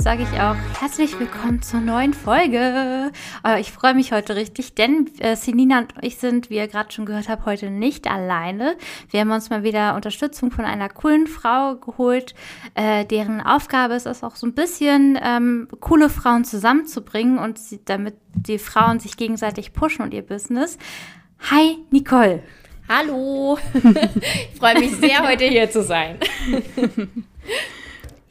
Damit sage ich auch herzlich willkommen zur neuen Folge. Äh, ich freue mich heute richtig, denn äh, Selina und ich sind, wie ihr gerade schon gehört habt, heute nicht alleine. Wir haben uns mal wieder Unterstützung von einer coolen Frau geholt, äh, deren Aufgabe ist es auch so ein bisschen, ähm, coole Frauen zusammenzubringen und sie, damit die Frauen sich gegenseitig pushen und ihr Business. Hi, Nicole. Hallo. ich freue mich sehr, heute hier zu sein.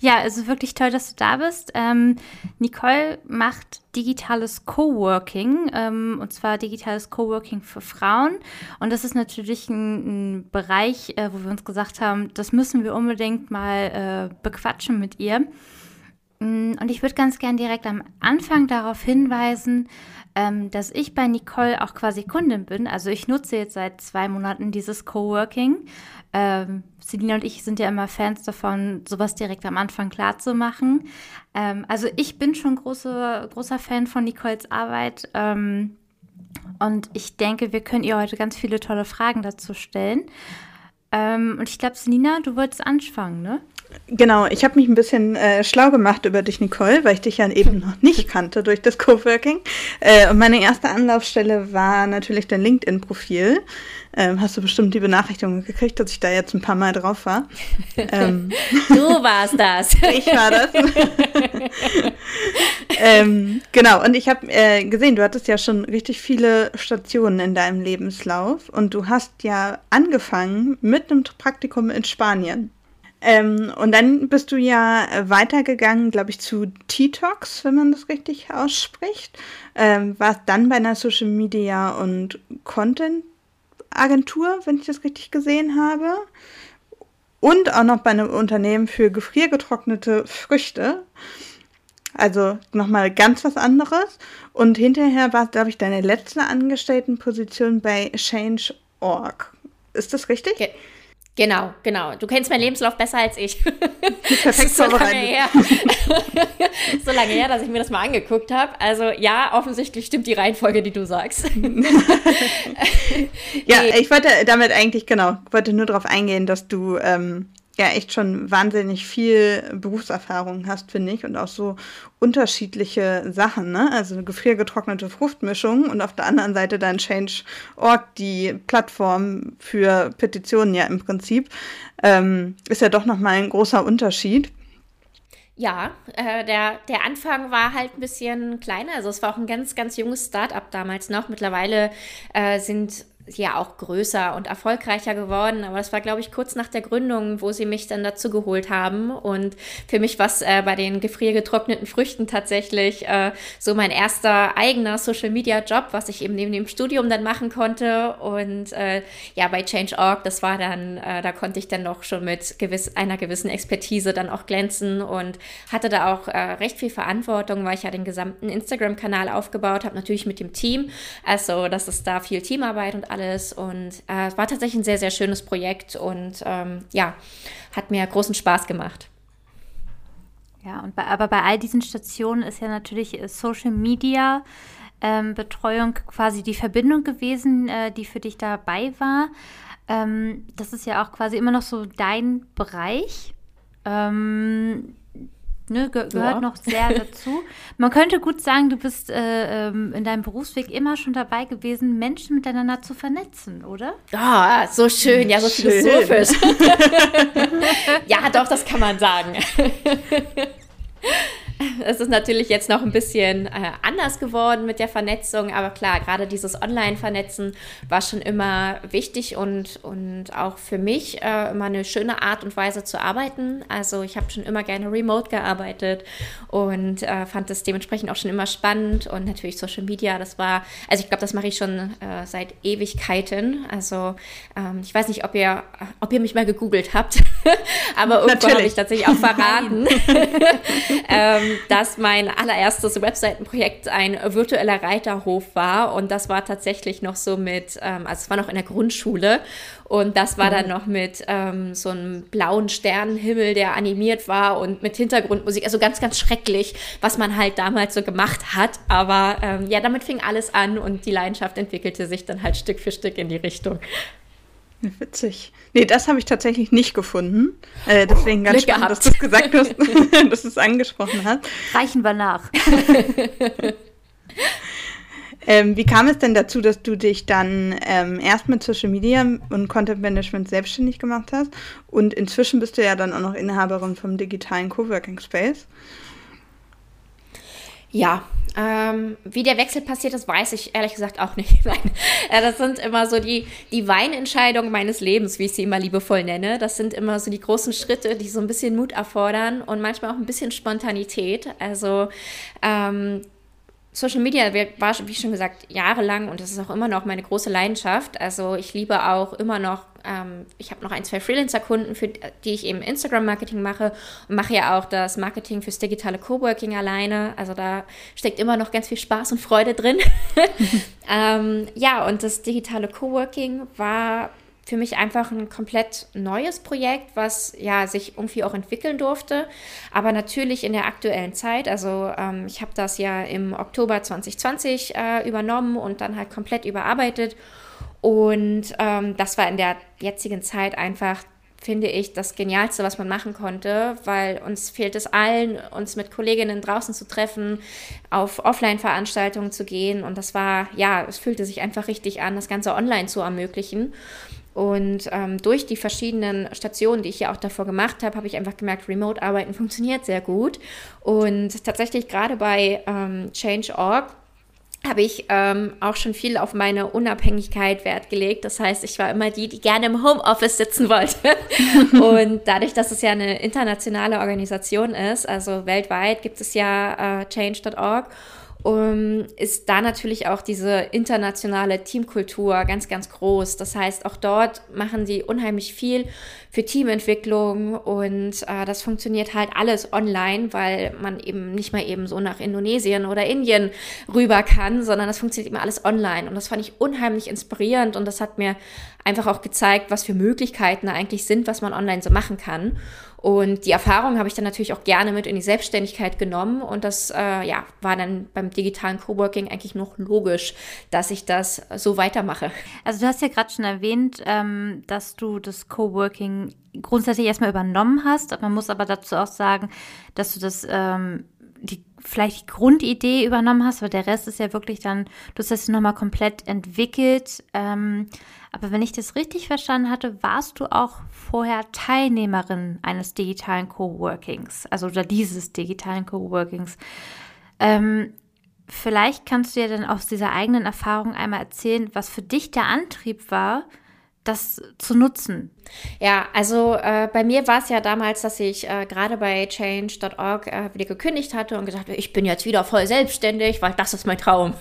Ja, es ist wirklich toll, dass du da bist. Ähm, Nicole macht digitales Coworking, ähm, und zwar digitales Coworking für Frauen. Und das ist natürlich ein, ein Bereich, äh, wo wir uns gesagt haben, das müssen wir unbedingt mal äh, bequatschen mit ihr. Mm, und ich würde ganz gern direkt am Anfang darauf hinweisen, ähm, dass ich bei Nicole auch quasi Kundin bin. Also ich nutze jetzt seit zwei Monaten dieses Coworking. Ähm, Selina und ich sind ja immer Fans davon, sowas direkt am Anfang klar zu machen. Ähm, also ich bin schon große, großer Fan von Nicoles Arbeit. Ähm, und ich denke, wir können ihr heute ganz viele tolle Fragen dazu stellen. Ähm, und ich glaube, Selina, du wolltest anfangen, ne? Genau, ich habe mich ein bisschen äh, schlau gemacht über dich, Nicole, weil ich dich ja eben noch nicht kannte durch das Coworking. Äh, und meine erste Anlaufstelle war natürlich dein LinkedIn-Profil. Ähm, hast du bestimmt die Benachrichtigung gekriegt, dass ich da jetzt ein paar Mal drauf war? Ähm, du warst das. ich war das. ähm, genau, und ich habe äh, gesehen, du hattest ja schon richtig viele Stationen in deinem Lebenslauf und du hast ja angefangen mit einem Praktikum in Spanien. Ähm, und dann bist du ja weitergegangen, glaube ich, zu T-Tox, wenn man das richtig ausspricht. Ähm, warst dann bei einer Social Media und Content Agentur, wenn ich das richtig gesehen habe. Und auch noch bei einem Unternehmen für gefriergetrocknete Früchte. Also nochmal ganz was anderes. Und hinterher war, glaube ich, deine letzte Angestelltenposition bei Change.org. Ist das richtig? Okay. Genau, genau. Du kennst meinen Lebenslauf besser als ich. Perfekt so lange her. so lange her, dass ich mir das mal angeguckt habe. Also ja, offensichtlich stimmt die Reihenfolge, die du sagst. ja, ich wollte damit eigentlich, genau, wollte nur darauf eingehen, dass du ähm, ja echt schon wahnsinnig viel Berufserfahrung hast, finde ich, und auch so unterschiedliche Sachen, ne? Also eine gefriergetrocknete Fruchtmischung und auf der anderen Seite dann Change.org, die Plattform für Petitionen ja im Prinzip, ähm, ist ja doch nochmal ein großer Unterschied. Ja, äh, der, der Anfang war halt ein bisschen kleiner. Also es war auch ein ganz, ganz junges Start-up damals noch. Mittlerweile äh, sind ja auch größer und erfolgreicher geworden. Aber das war, glaube ich, kurz nach der Gründung, wo sie mich dann dazu geholt haben. Und für mich war es äh, bei den gefriergetrockneten Früchten tatsächlich äh, so mein erster eigener Social-Media-Job, was ich eben neben dem Studium dann machen konnte. Und äh, ja, bei Change.org, das war dann, äh, da konnte ich dann noch schon mit gewiss, einer gewissen Expertise dann auch glänzen und hatte da auch äh, recht viel Verantwortung, weil ich ja den gesamten Instagram-Kanal aufgebaut habe, natürlich mit dem Team. Also, das ist da viel Teamarbeit und alles alles. Und äh, war tatsächlich ein sehr, sehr schönes Projekt und ähm, ja, hat mir großen Spaß gemacht. Ja, und bei, aber bei all diesen Stationen ist ja natürlich äh, Social Media ähm, Betreuung quasi die Verbindung gewesen, äh, die für dich dabei war. Ähm, das ist ja auch quasi immer noch so dein Bereich. Ähm, ne, ge gehört ja. noch sehr dazu. Man könnte gut sagen, du bist äh, ähm, in deinem Berufsweg immer schon dabei gewesen, Menschen miteinander zu vernetzen, oder? Ah, oh, so schön, ja, so schön. philosophisch. ja, doch, das kann man sagen. Es ist natürlich jetzt noch ein bisschen äh, anders geworden mit der Vernetzung, aber klar, gerade dieses Online-Vernetzen war schon immer wichtig und, und auch für mich äh, immer eine schöne Art und Weise zu arbeiten. Also ich habe schon immer gerne remote gearbeitet und äh, fand das dementsprechend auch schon immer spannend und natürlich Social Media, das war, also ich glaube, das mache ich schon äh, seit Ewigkeiten. Also ähm, ich weiß nicht, ob ihr, ob ihr mich mal gegoogelt habt, aber irgendwo habe ich tatsächlich auch verraten. ähm, dass mein allererstes Webseitenprojekt ein virtueller Reiterhof war. Und das war tatsächlich noch so mit, ähm, also es war noch in der Grundschule. Und das war dann mhm. noch mit ähm, so einem blauen Sternenhimmel, der animiert war und mit Hintergrundmusik. Also ganz, ganz schrecklich, was man halt damals so gemacht hat. Aber ähm, ja, damit fing alles an und die Leidenschaft entwickelte sich dann halt Stück für Stück in die Richtung. Witzig. Nee, das habe ich tatsächlich nicht gefunden. Äh, deswegen ganz Glück spannend, gehabt. dass du es gesagt hast, dass du es angesprochen hast. Reichen wir nach. ähm, wie kam es denn dazu, dass du dich dann ähm, erst mit Social Media und Content Management selbstständig gemacht hast? Und inzwischen bist du ja dann auch noch Inhaberin vom digitalen Coworking Space. Ja, ähm, wie der Wechsel passiert ist, weiß ich ehrlich gesagt auch nicht. Nein, äh, das sind immer so die, die Weinentscheidungen meines Lebens, wie ich sie immer liebevoll nenne. Das sind immer so die großen Schritte, die so ein bisschen Mut erfordern und manchmal auch ein bisschen Spontanität. Also ähm, Social Media war, wie schon gesagt, jahrelang und das ist auch immer noch meine große Leidenschaft. Also ich liebe auch immer noch, ähm, ich habe noch ein, zwei Freelancer-Kunden, für die ich eben Instagram-Marketing mache und mache ja auch das Marketing fürs digitale Coworking alleine. Also da steckt immer noch ganz viel Spaß und Freude drin. ähm, ja, und das digitale Coworking war für mich einfach ein komplett neues Projekt, was ja sich irgendwie auch entwickeln durfte. Aber natürlich in der aktuellen Zeit. Also ähm, ich habe das ja im Oktober 2020 äh, übernommen und dann halt komplett überarbeitet. Und ähm, das war in der jetzigen Zeit einfach finde ich, das Genialste, was man machen konnte, weil uns fehlt es allen, uns mit Kolleginnen draußen zu treffen, auf Offline-Veranstaltungen zu gehen. Und das war, ja, es fühlte sich einfach richtig an, das Ganze online zu ermöglichen. Und ähm, durch die verschiedenen Stationen, die ich ja auch davor gemacht habe, habe ich einfach gemerkt, Remote-Arbeiten funktioniert sehr gut. Und tatsächlich gerade bei ähm, Change.org habe ich ähm, auch schon viel auf meine Unabhängigkeit Wert gelegt. Das heißt, ich war immer die, die gerne im Homeoffice sitzen wollte. und dadurch, dass es ja eine internationale Organisation ist, also weltweit gibt es ja äh, Change.org um, ist da natürlich auch diese internationale Teamkultur ganz, ganz groß. Das heißt, auch dort machen sie unheimlich viel für Teamentwicklung und äh, das funktioniert halt alles online, weil man eben nicht mehr eben so nach Indonesien oder Indien rüber kann, sondern das funktioniert immer alles online. Und das fand ich unheimlich inspirierend und das hat mir einfach auch gezeigt, was für Möglichkeiten da eigentlich sind, was man online so machen kann. Und die Erfahrung habe ich dann natürlich auch gerne mit in die Selbstständigkeit genommen. Und das äh, ja, war dann beim digitalen Coworking eigentlich noch logisch, dass ich das so weitermache. Also du hast ja gerade schon erwähnt, ähm, dass du das Coworking grundsätzlich erstmal übernommen hast. Man muss aber dazu auch sagen, dass du das ähm, die vielleicht die Grundidee übernommen hast, weil der Rest ist ja wirklich dann, du hast das nochmal komplett entwickelt. Ähm, aber wenn ich das richtig verstanden hatte, warst du auch vorher Teilnehmerin eines digitalen Coworkings, also oder dieses digitalen Coworkings. Ähm, vielleicht kannst du ja dann aus dieser eigenen Erfahrung einmal erzählen, was für dich der Antrieb war, das zu nutzen. Ja, also äh, bei mir war es ja damals, dass ich äh, gerade bei change.org äh, wieder gekündigt hatte und gesagt habe, ich bin jetzt wieder voll selbstständig, weil das ist mein Traum.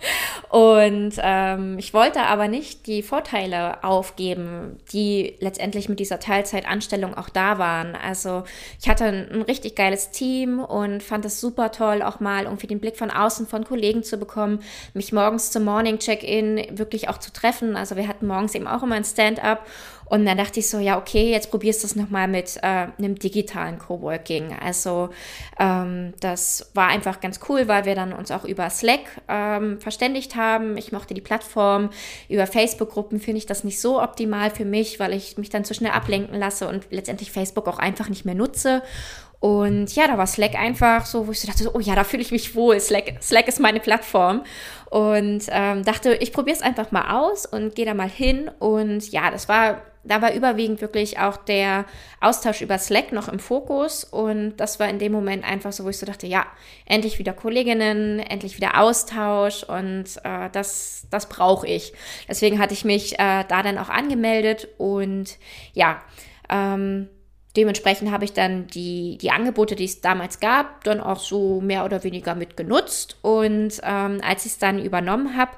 und ähm, ich wollte aber nicht die Vorteile aufgeben, die letztendlich mit dieser Teilzeitanstellung auch da waren. Also ich hatte ein, ein richtig geiles Team und fand es super toll, auch mal irgendwie den Blick von außen von Kollegen zu bekommen, mich morgens zum Morning Check-in wirklich auch zu treffen. Also wir hatten morgens eben auch immer ein Stand-up und dann dachte ich so, ja, okay, jetzt probierst du es nochmal mit äh, einem digitalen Coworking. Also ähm, das war einfach ganz cool, weil wir dann uns auch über Slack ähm, verständigt haben. Ich mochte die Plattform. Über Facebook-Gruppen finde ich das nicht so optimal für mich, weil ich mich dann zu schnell ablenken lasse und letztendlich Facebook auch einfach nicht mehr nutze. Und ja, da war Slack einfach so, wo ich so dachte, so, oh ja, da fühle ich mich wohl. Slack, Slack ist meine Plattform. Und ähm, dachte, ich probiere es einfach mal aus und gehe da mal hin. Und ja, das war da war überwiegend wirklich auch der Austausch über Slack noch im Fokus und das war in dem Moment einfach so, wo ich so dachte, ja, endlich wieder Kolleginnen, endlich wieder Austausch und äh, das, das brauche ich. Deswegen hatte ich mich äh, da dann auch angemeldet und ja, ähm, dementsprechend habe ich dann die, die Angebote, die es damals gab, dann auch so mehr oder weniger mitgenutzt und ähm, als ich es dann übernommen habe,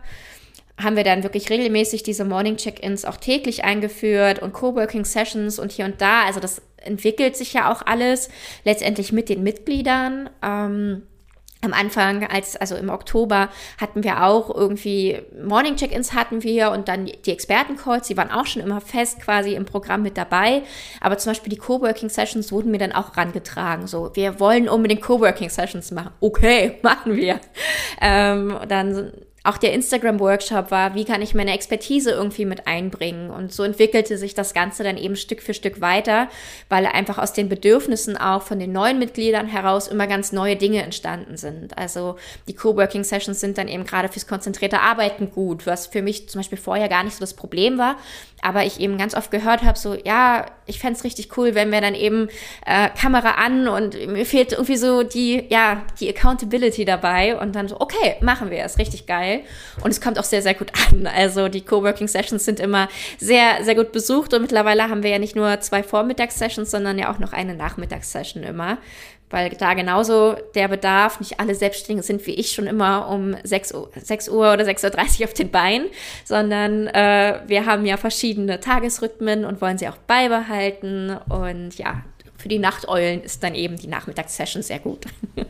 haben wir dann wirklich regelmäßig diese Morning Check-ins auch täglich eingeführt und Coworking Sessions und hier und da. Also das entwickelt sich ja auch alles letztendlich mit den Mitgliedern. Ähm, am Anfang, als, also im Oktober, hatten wir auch irgendwie Morning Check-ins hatten wir und dann die Experten-Calls, die waren auch schon immer fest quasi im Programm mit dabei. Aber zum Beispiel die Coworking Sessions wurden mir dann auch rangetragen. So, wir wollen unbedingt Coworking Sessions machen. Okay, machen wir. Ähm, dann auch der Instagram-Workshop war, wie kann ich meine Expertise irgendwie mit einbringen. Und so entwickelte sich das Ganze dann eben Stück für Stück weiter, weil einfach aus den Bedürfnissen auch von den neuen Mitgliedern heraus immer ganz neue Dinge entstanden sind. Also die Coworking-Sessions sind dann eben gerade fürs konzentrierte Arbeiten gut, was für mich zum Beispiel vorher gar nicht so das Problem war, aber ich eben ganz oft gehört habe, so, ja, ich fände es richtig cool, wenn wir dann eben äh, Kamera an und mir fehlt irgendwie so die, ja, die Accountability dabei und dann so, okay, machen wir es, richtig geil. Und es kommt auch sehr, sehr gut an. Also die Coworking Sessions sind immer sehr, sehr gut besucht und mittlerweile haben wir ja nicht nur zwei Vormittagssessions, sondern ja auch noch eine Nachmittagssession immer weil da genauso der Bedarf, nicht alle Selbstständigen sind wie ich schon immer um 6 Uhr, 6 Uhr oder 6.30 Uhr auf den Beinen, sondern äh, wir haben ja verschiedene Tagesrhythmen und wollen sie auch beibehalten. Und ja, für die Nachteulen ist dann eben die Nachmittagssession sehr gut.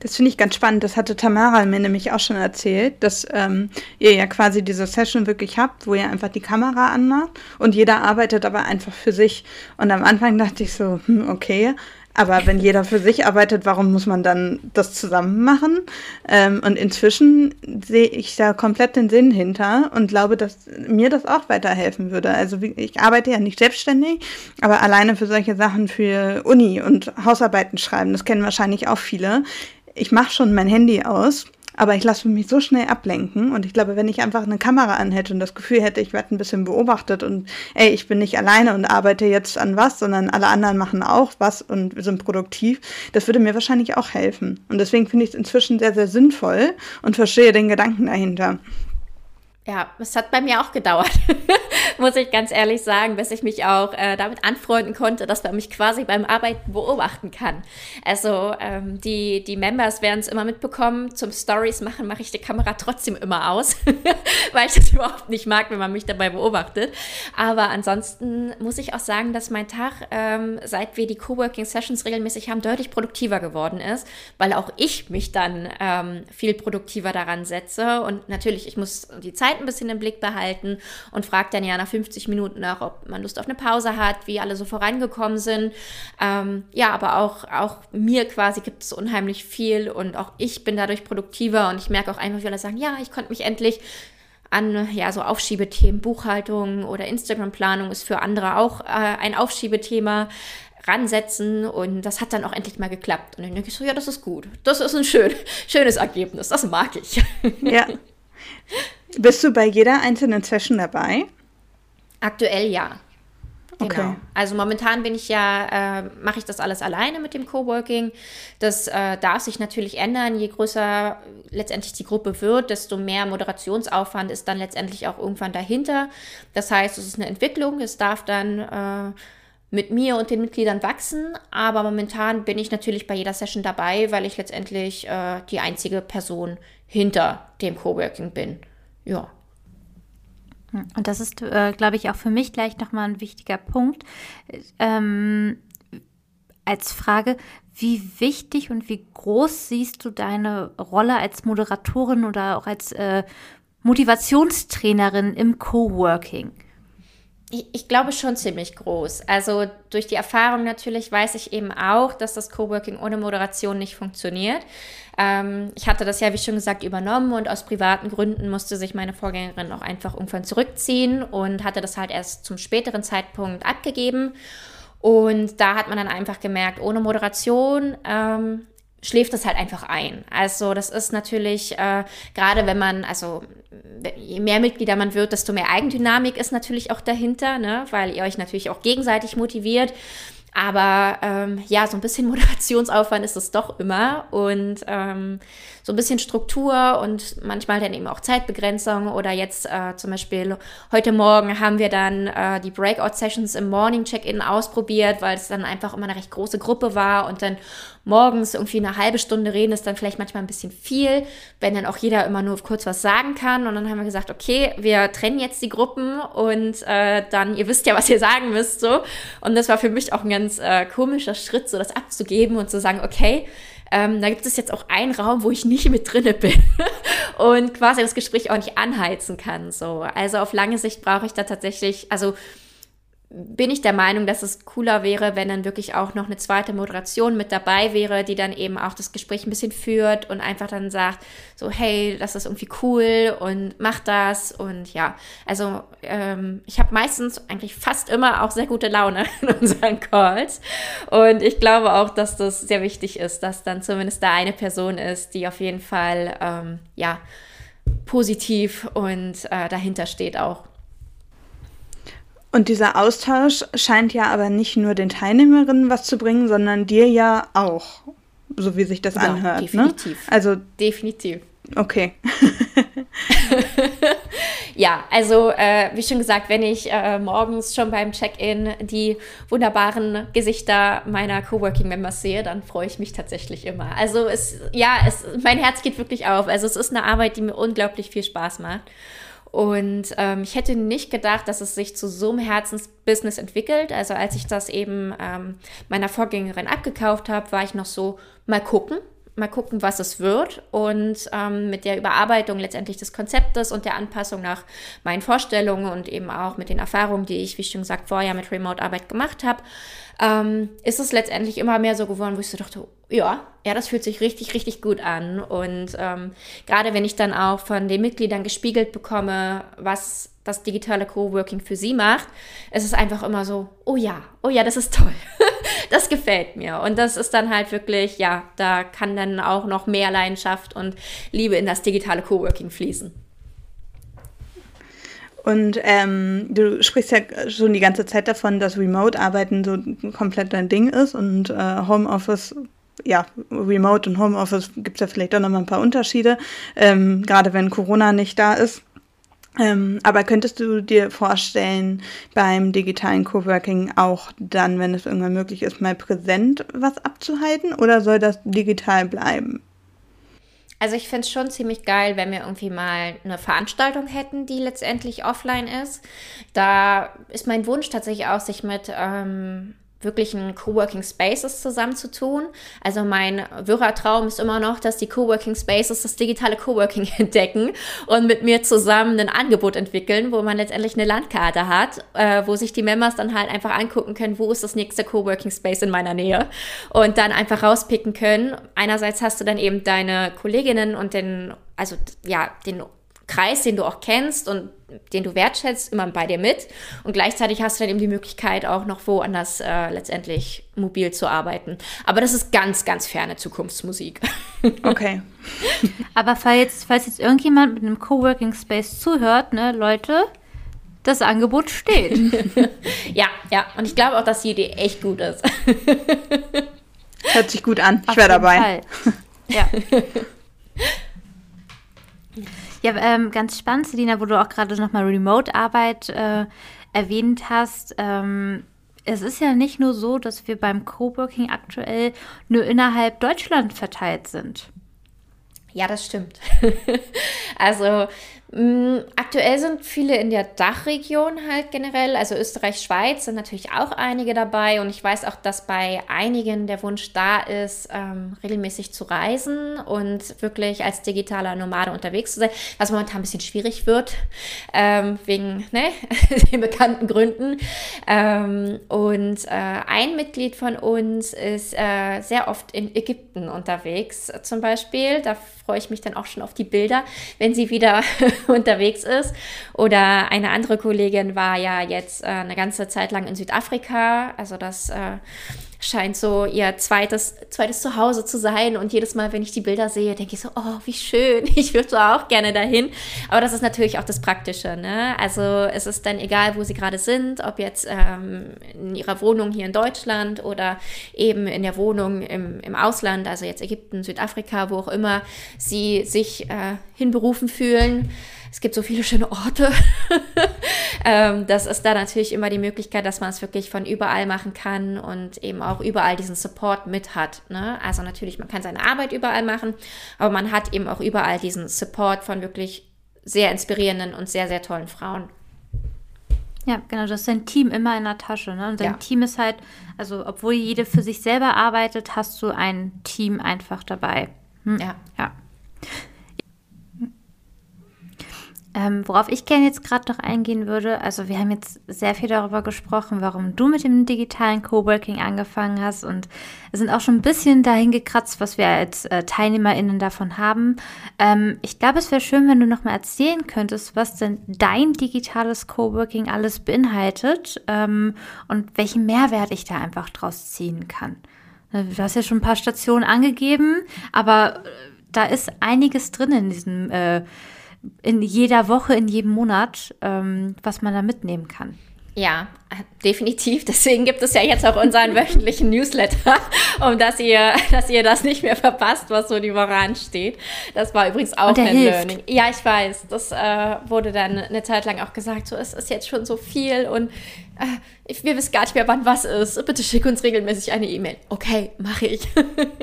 Das finde ich ganz spannend. Das hatte Tamara mir nämlich auch schon erzählt, dass ähm, ihr ja quasi diese Session wirklich habt, wo ihr einfach die Kamera anmacht und jeder arbeitet aber einfach für sich. Und am Anfang dachte ich so, hm, okay, aber wenn jeder für sich arbeitet, warum muss man dann das zusammen machen? Ähm, und inzwischen sehe ich da komplett den Sinn hinter und glaube, dass mir das auch weiterhelfen würde. Also ich arbeite ja nicht selbstständig, aber alleine für solche Sachen für Uni und Hausarbeiten schreiben, das kennen wahrscheinlich auch viele ich mache schon mein Handy aus, aber ich lasse mich so schnell ablenken. Und ich glaube, wenn ich einfach eine Kamera anhätte und das Gefühl hätte, ich werde ein bisschen beobachtet und ey, ich bin nicht alleine und arbeite jetzt an was, sondern alle anderen machen auch was und sind produktiv, das würde mir wahrscheinlich auch helfen. Und deswegen finde ich es inzwischen sehr, sehr sinnvoll und verstehe den Gedanken dahinter. Ja, es hat bei mir auch gedauert, muss ich ganz ehrlich sagen, bis ich mich auch äh, damit anfreunden konnte, dass man mich quasi beim Arbeiten beobachten kann. Also ähm, die, die Members werden es immer mitbekommen, zum Stories machen mache ich die Kamera trotzdem immer aus, weil ich das überhaupt nicht mag, wenn man mich dabei beobachtet. Aber ansonsten muss ich auch sagen, dass mein Tag, ähm, seit wir die Coworking Sessions regelmäßig haben, deutlich produktiver geworden ist, weil auch ich mich dann ähm, viel produktiver daran setze und natürlich, ich muss die Zeit ein bisschen im Blick behalten und fragt dann ja nach 50 Minuten nach, ob man Lust auf eine Pause hat, wie alle so vorangekommen sind. Ähm, ja, aber auch, auch mir quasi gibt es unheimlich viel und auch ich bin dadurch produktiver und ich merke auch einfach, wie alle sagen, ja, ich konnte mich endlich an ja so Aufschiebethemen, Buchhaltung oder Instagram-Planung ist für andere auch äh, ein Aufschiebethema ransetzen und das hat dann auch endlich mal geklappt. Und dann denke ich so, ja, das ist gut. Das ist ein schön, schönes Ergebnis, das mag ich. Ja. Bist du bei jeder einzelnen Session dabei? Aktuell ja. Genau. Okay. Also momentan bin ich ja, äh, mache ich das alles alleine mit dem Coworking. Das äh, darf sich natürlich ändern. Je größer letztendlich die Gruppe wird, desto mehr Moderationsaufwand ist dann letztendlich auch irgendwann dahinter. Das heißt, es ist eine Entwicklung. Es darf dann äh, mit mir und den Mitgliedern wachsen. Aber momentan bin ich natürlich bei jeder Session dabei, weil ich letztendlich äh, die einzige Person hinter dem Coworking bin ja. Und das ist, äh, glaube ich, auch für mich gleich nochmal ein wichtiger Punkt. Ähm, als Frage, wie wichtig und wie groß siehst du deine Rolle als Moderatorin oder auch als äh, Motivationstrainerin im Coworking? Ich, ich, glaube schon ziemlich groß. Also durch die Erfahrung natürlich weiß ich eben auch, dass das Coworking ohne Moderation nicht funktioniert. Ähm, ich hatte das ja, wie schon gesagt, übernommen und aus privaten Gründen musste sich meine Vorgängerin auch einfach irgendwann zurückziehen und hatte das halt erst zum späteren Zeitpunkt abgegeben. Und da hat man dann einfach gemerkt, ohne Moderation ähm, schläft es halt einfach ein. Also das ist natürlich, äh, gerade wenn man, also je mehr Mitglieder man wird, desto mehr Eigendynamik ist natürlich auch dahinter, ne? weil ihr euch natürlich auch gegenseitig motiviert. Aber ähm, ja, so ein bisschen Moderationsaufwand ist es doch immer. Und ähm, so ein bisschen Struktur und manchmal dann eben auch Zeitbegrenzung oder jetzt äh, zum Beispiel heute Morgen haben wir dann äh, die Breakout-Sessions im Morning Check-In ausprobiert, weil es dann einfach immer eine recht große Gruppe war und dann morgens irgendwie eine halbe Stunde reden ist dann vielleicht manchmal ein bisschen viel, wenn dann auch jeder immer nur kurz was sagen kann. Und dann haben wir gesagt, okay, wir trennen jetzt die Gruppen und äh, dann, ihr wisst ja, was ihr sagen müsst, so. Und das war für mich auch ein ganz äh, komischer Schritt, so das abzugeben und zu sagen, okay, ähm, da gibt es jetzt auch einen Raum, wo ich nicht mit drinne bin und quasi das Gespräch auch nicht anheizen kann. So, also auf lange Sicht brauche ich da tatsächlich, also bin ich der Meinung, dass es cooler wäre, wenn dann wirklich auch noch eine zweite Moderation mit dabei wäre, die dann eben auch das Gespräch ein bisschen führt und einfach dann sagt, so, hey, das ist irgendwie cool und mach das. Und ja, also ähm, ich habe meistens eigentlich fast immer auch sehr gute Laune in unseren Calls. Und ich glaube auch, dass das sehr wichtig ist, dass dann zumindest da eine Person ist, die auf jeden Fall, ähm, ja, positiv und äh, dahinter steht auch. Und dieser Austausch scheint ja aber nicht nur den Teilnehmerinnen was zu bringen, sondern dir ja auch, so wie sich das ja, anhört. Ne? Definitiv. Ne? Also definitiv. Okay. ja, also äh, wie schon gesagt, wenn ich äh, morgens schon beim Check-in die wunderbaren Gesichter meiner Coworking-Members sehe, dann freue ich mich tatsächlich immer. Also es, ja, es, mein Herz geht wirklich auf. Also es ist eine Arbeit, die mir unglaublich viel Spaß macht. Und ähm, ich hätte nicht gedacht, dass es sich zu so einem Herzensbusiness entwickelt. Also als ich das eben ähm, meiner Vorgängerin abgekauft habe, war ich noch so, mal gucken, mal gucken, was es wird. Und ähm, mit der Überarbeitung letztendlich des Konzeptes und der Anpassung nach meinen Vorstellungen und eben auch mit den Erfahrungen, die ich, wie schon gesagt, vorher mit Remote-Arbeit gemacht habe, ähm, ist es letztendlich immer mehr so geworden, wo ich so dachte, ja, ja, das fühlt sich richtig, richtig gut an. Und ähm, gerade wenn ich dann auch von den Mitgliedern gespiegelt bekomme, was das digitale Coworking für sie macht, ist es einfach immer so, oh ja, oh ja, das ist toll. das gefällt mir. Und das ist dann halt wirklich, ja, da kann dann auch noch mehr Leidenschaft und Liebe in das digitale Coworking fließen. Und ähm, du sprichst ja schon die ganze Zeit davon, dass Remote-Arbeiten so komplett dein Ding ist und äh, Homeoffice, ja, Remote und Homeoffice gibt es ja vielleicht auch noch mal ein paar Unterschiede, ähm, gerade wenn Corona nicht da ist. Ähm, aber könntest du dir vorstellen, beim digitalen Coworking auch dann, wenn es irgendwann möglich ist, mal präsent was abzuhalten oder soll das digital bleiben? Also ich finde es schon ziemlich geil, wenn wir irgendwie mal eine Veranstaltung hätten, die letztendlich offline ist. Da ist mein Wunsch tatsächlich auch, sich mit ähm, wirklichen Coworking Spaces zusammenzutun. Also mein wirrer Traum ist immer noch, dass die Coworking Spaces das digitale Coworking entdecken und mit mir zusammen ein Angebot entwickeln, wo man letztendlich eine Landkarte hat, äh, wo sich die Members dann halt einfach angucken können, wo ist das nächste Coworking Space in meiner Nähe und dann einfach rauspicken können. Einerseits hast du dann eben deine Kolleginnen und den, also ja, den Kreis, den du auch kennst und den du wertschätzt, immer bei dir mit. Und gleichzeitig hast du dann eben die Möglichkeit, auch noch woanders äh, letztendlich mobil zu arbeiten. Aber das ist ganz, ganz ferne Zukunftsmusik. Okay. Aber falls, falls jetzt irgendjemand mit einem Coworking Space zuhört, ne, Leute, das Angebot steht. ja, ja. Und ich glaube auch, dass die Idee echt gut ist. Hört sich gut an. Ich wäre dabei. Fall. Ja. Ja, ähm, ganz spannend, Selina, wo du auch gerade nochmal Remote-Arbeit äh, erwähnt hast. Ähm, es ist ja nicht nur so, dass wir beim Coworking aktuell nur innerhalb Deutschland verteilt sind. Ja, das stimmt. also aktuell sind viele in der Dachregion halt generell, also Österreich, Schweiz sind natürlich auch einige dabei und ich weiß auch, dass bei einigen der Wunsch da ist, ähm, regelmäßig zu reisen und wirklich als digitaler Nomade unterwegs zu sein, was momentan ein bisschen schwierig wird, ähm, wegen ne, den bekannten Gründen. Ähm, und äh, ein Mitglied von uns ist äh, sehr oft in Ägypten unterwegs zum Beispiel. Da freue ich mich dann auch schon auf die Bilder, wenn sie wieder unterwegs ist. Oder eine andere Kollegin war ja jetzt äh, eine ganze Zeit lang in Südafrika. Also das äh, scheint so ihr zweites, zweites Zuhause zu sein. Und jedes Mal, wenn ich die Bilder sehe, denke ich so, oh, wie schön, ich würde so auch gerne dahin. Aber das ist natürlich auch das Praktische. Ne? Also es ist dann egal, wo sie gerade sind, ob jetzt ähm, in ihrer Wohnung hier in Deutschland oder eben in der Wohnung im, im Ausland, also jetzt Ägypten, Südafrika, wo auch immer sie sich äh, hinberufen fühlen es gibt so viele schöne Orte. ähm, das ist da natürlich immer die Möglichkeit, dass man es wirklich von überall machen kann und eben auch überall diesen Support mit hat. Ne? Also natürlich, man kann seine Arbeit überall machen, aber man hat eben auch überall diesen Support von wirklich sehr inspirierenden und sehr, sehr tollen Frauen. Ja, genau, das ist dein Team immer in der Tasche. Ne? Und dein ja. Team ist halt, also obwohl jede für sich selber arbeitet, hast du ein Team einfach dabei. Hm? Ja. Ja. Ähm, worauf ich gerne jetzt gerade noch eingehen würde, also wir haben jetzt sehr viel darüber gesprochen, warum du mit dem digitalen Coworking angefangen hast und sind auch schon ein bisschen dahin gekratzt, was wir als äh, TeilnehmerInnen davon haben. Ähm, ich glaube, es wäre schön, wenn du noch mal erzählen könntest, was denn dein digitales Coworking alles beinhaltet ähm, und welchen Mehrwert ich da einfach draus ziehen kann. Ne, du hast ja schon ein paar Stationen angegeben, aber äh, da ist einiges drin in diesem äh, in jeder Woche, in jedem Monat, ähm, was man da mitnehmen kann. Ja, definitiv. Deswegen gibt es ja jetzt auch unseren wöchentlichen Newsletter, um dass ihr, dass ihr das nicht mehr verpasst, was so die Woche ansteht. Das war übrigens auch ein hilft. Learning. Ja, ich weiß. Das äh, wurde dann eine Zeit lang auch gesagt, so es ist jetzt schon so viel und äh, wir wissen gar nicht mehr, wann was ist. Bitte schick uns regelmäßig eine E-Mail. Okay, mache ich.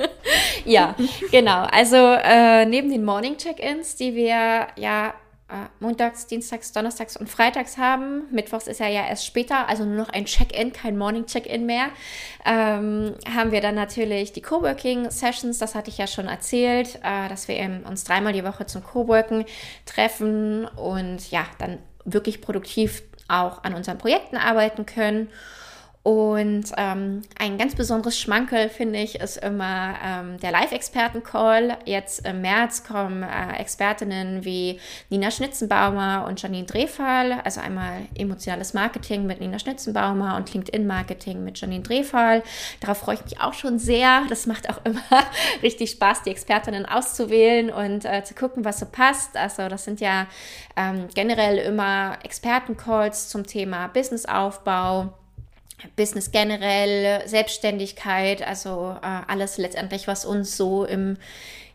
ja, genau. Also äh, neben den Morning Check-ins, die wir ja montags, dienstags, donnerstags und freitags haben. Mittwochs ist er ja erst später, also nur noch ein Check-in, kein Morning-Check-in mehr. Ähm, haben wir dann natürlich die Coworking-Sessions, das hatte ich ja schon erzählt, äh, dass wir uns dreimal die Woche zum Coworken treffen und ja, dann wirklich produktiv auch an unseren Projekten arbeiten können. Und ähm, ein ganz besonderes Schmankel, finde ich, ist immer ähm, der Live-Experten-Call. Jetzt im März kommen äh, Expertinnen wie Nina Schnitzenbaumer und Janine Drehfall. Also einmal emotionales Marketing mit Nina Schnitzenbaumer und LinkedIn-Marketing mit Janine Drehfall. Darauf freue ich mich auch schon sehr. Das macht auch immer richtig Spaß, die Expertinnen auszuwählen und äh, zu gucken, was so passt. Also das sind ja ähm, generell immer Experten-Calls zum Thema Businessaufbau Business generell, Selbstständigkeit, also äh, alles letztendlich, was uns so im,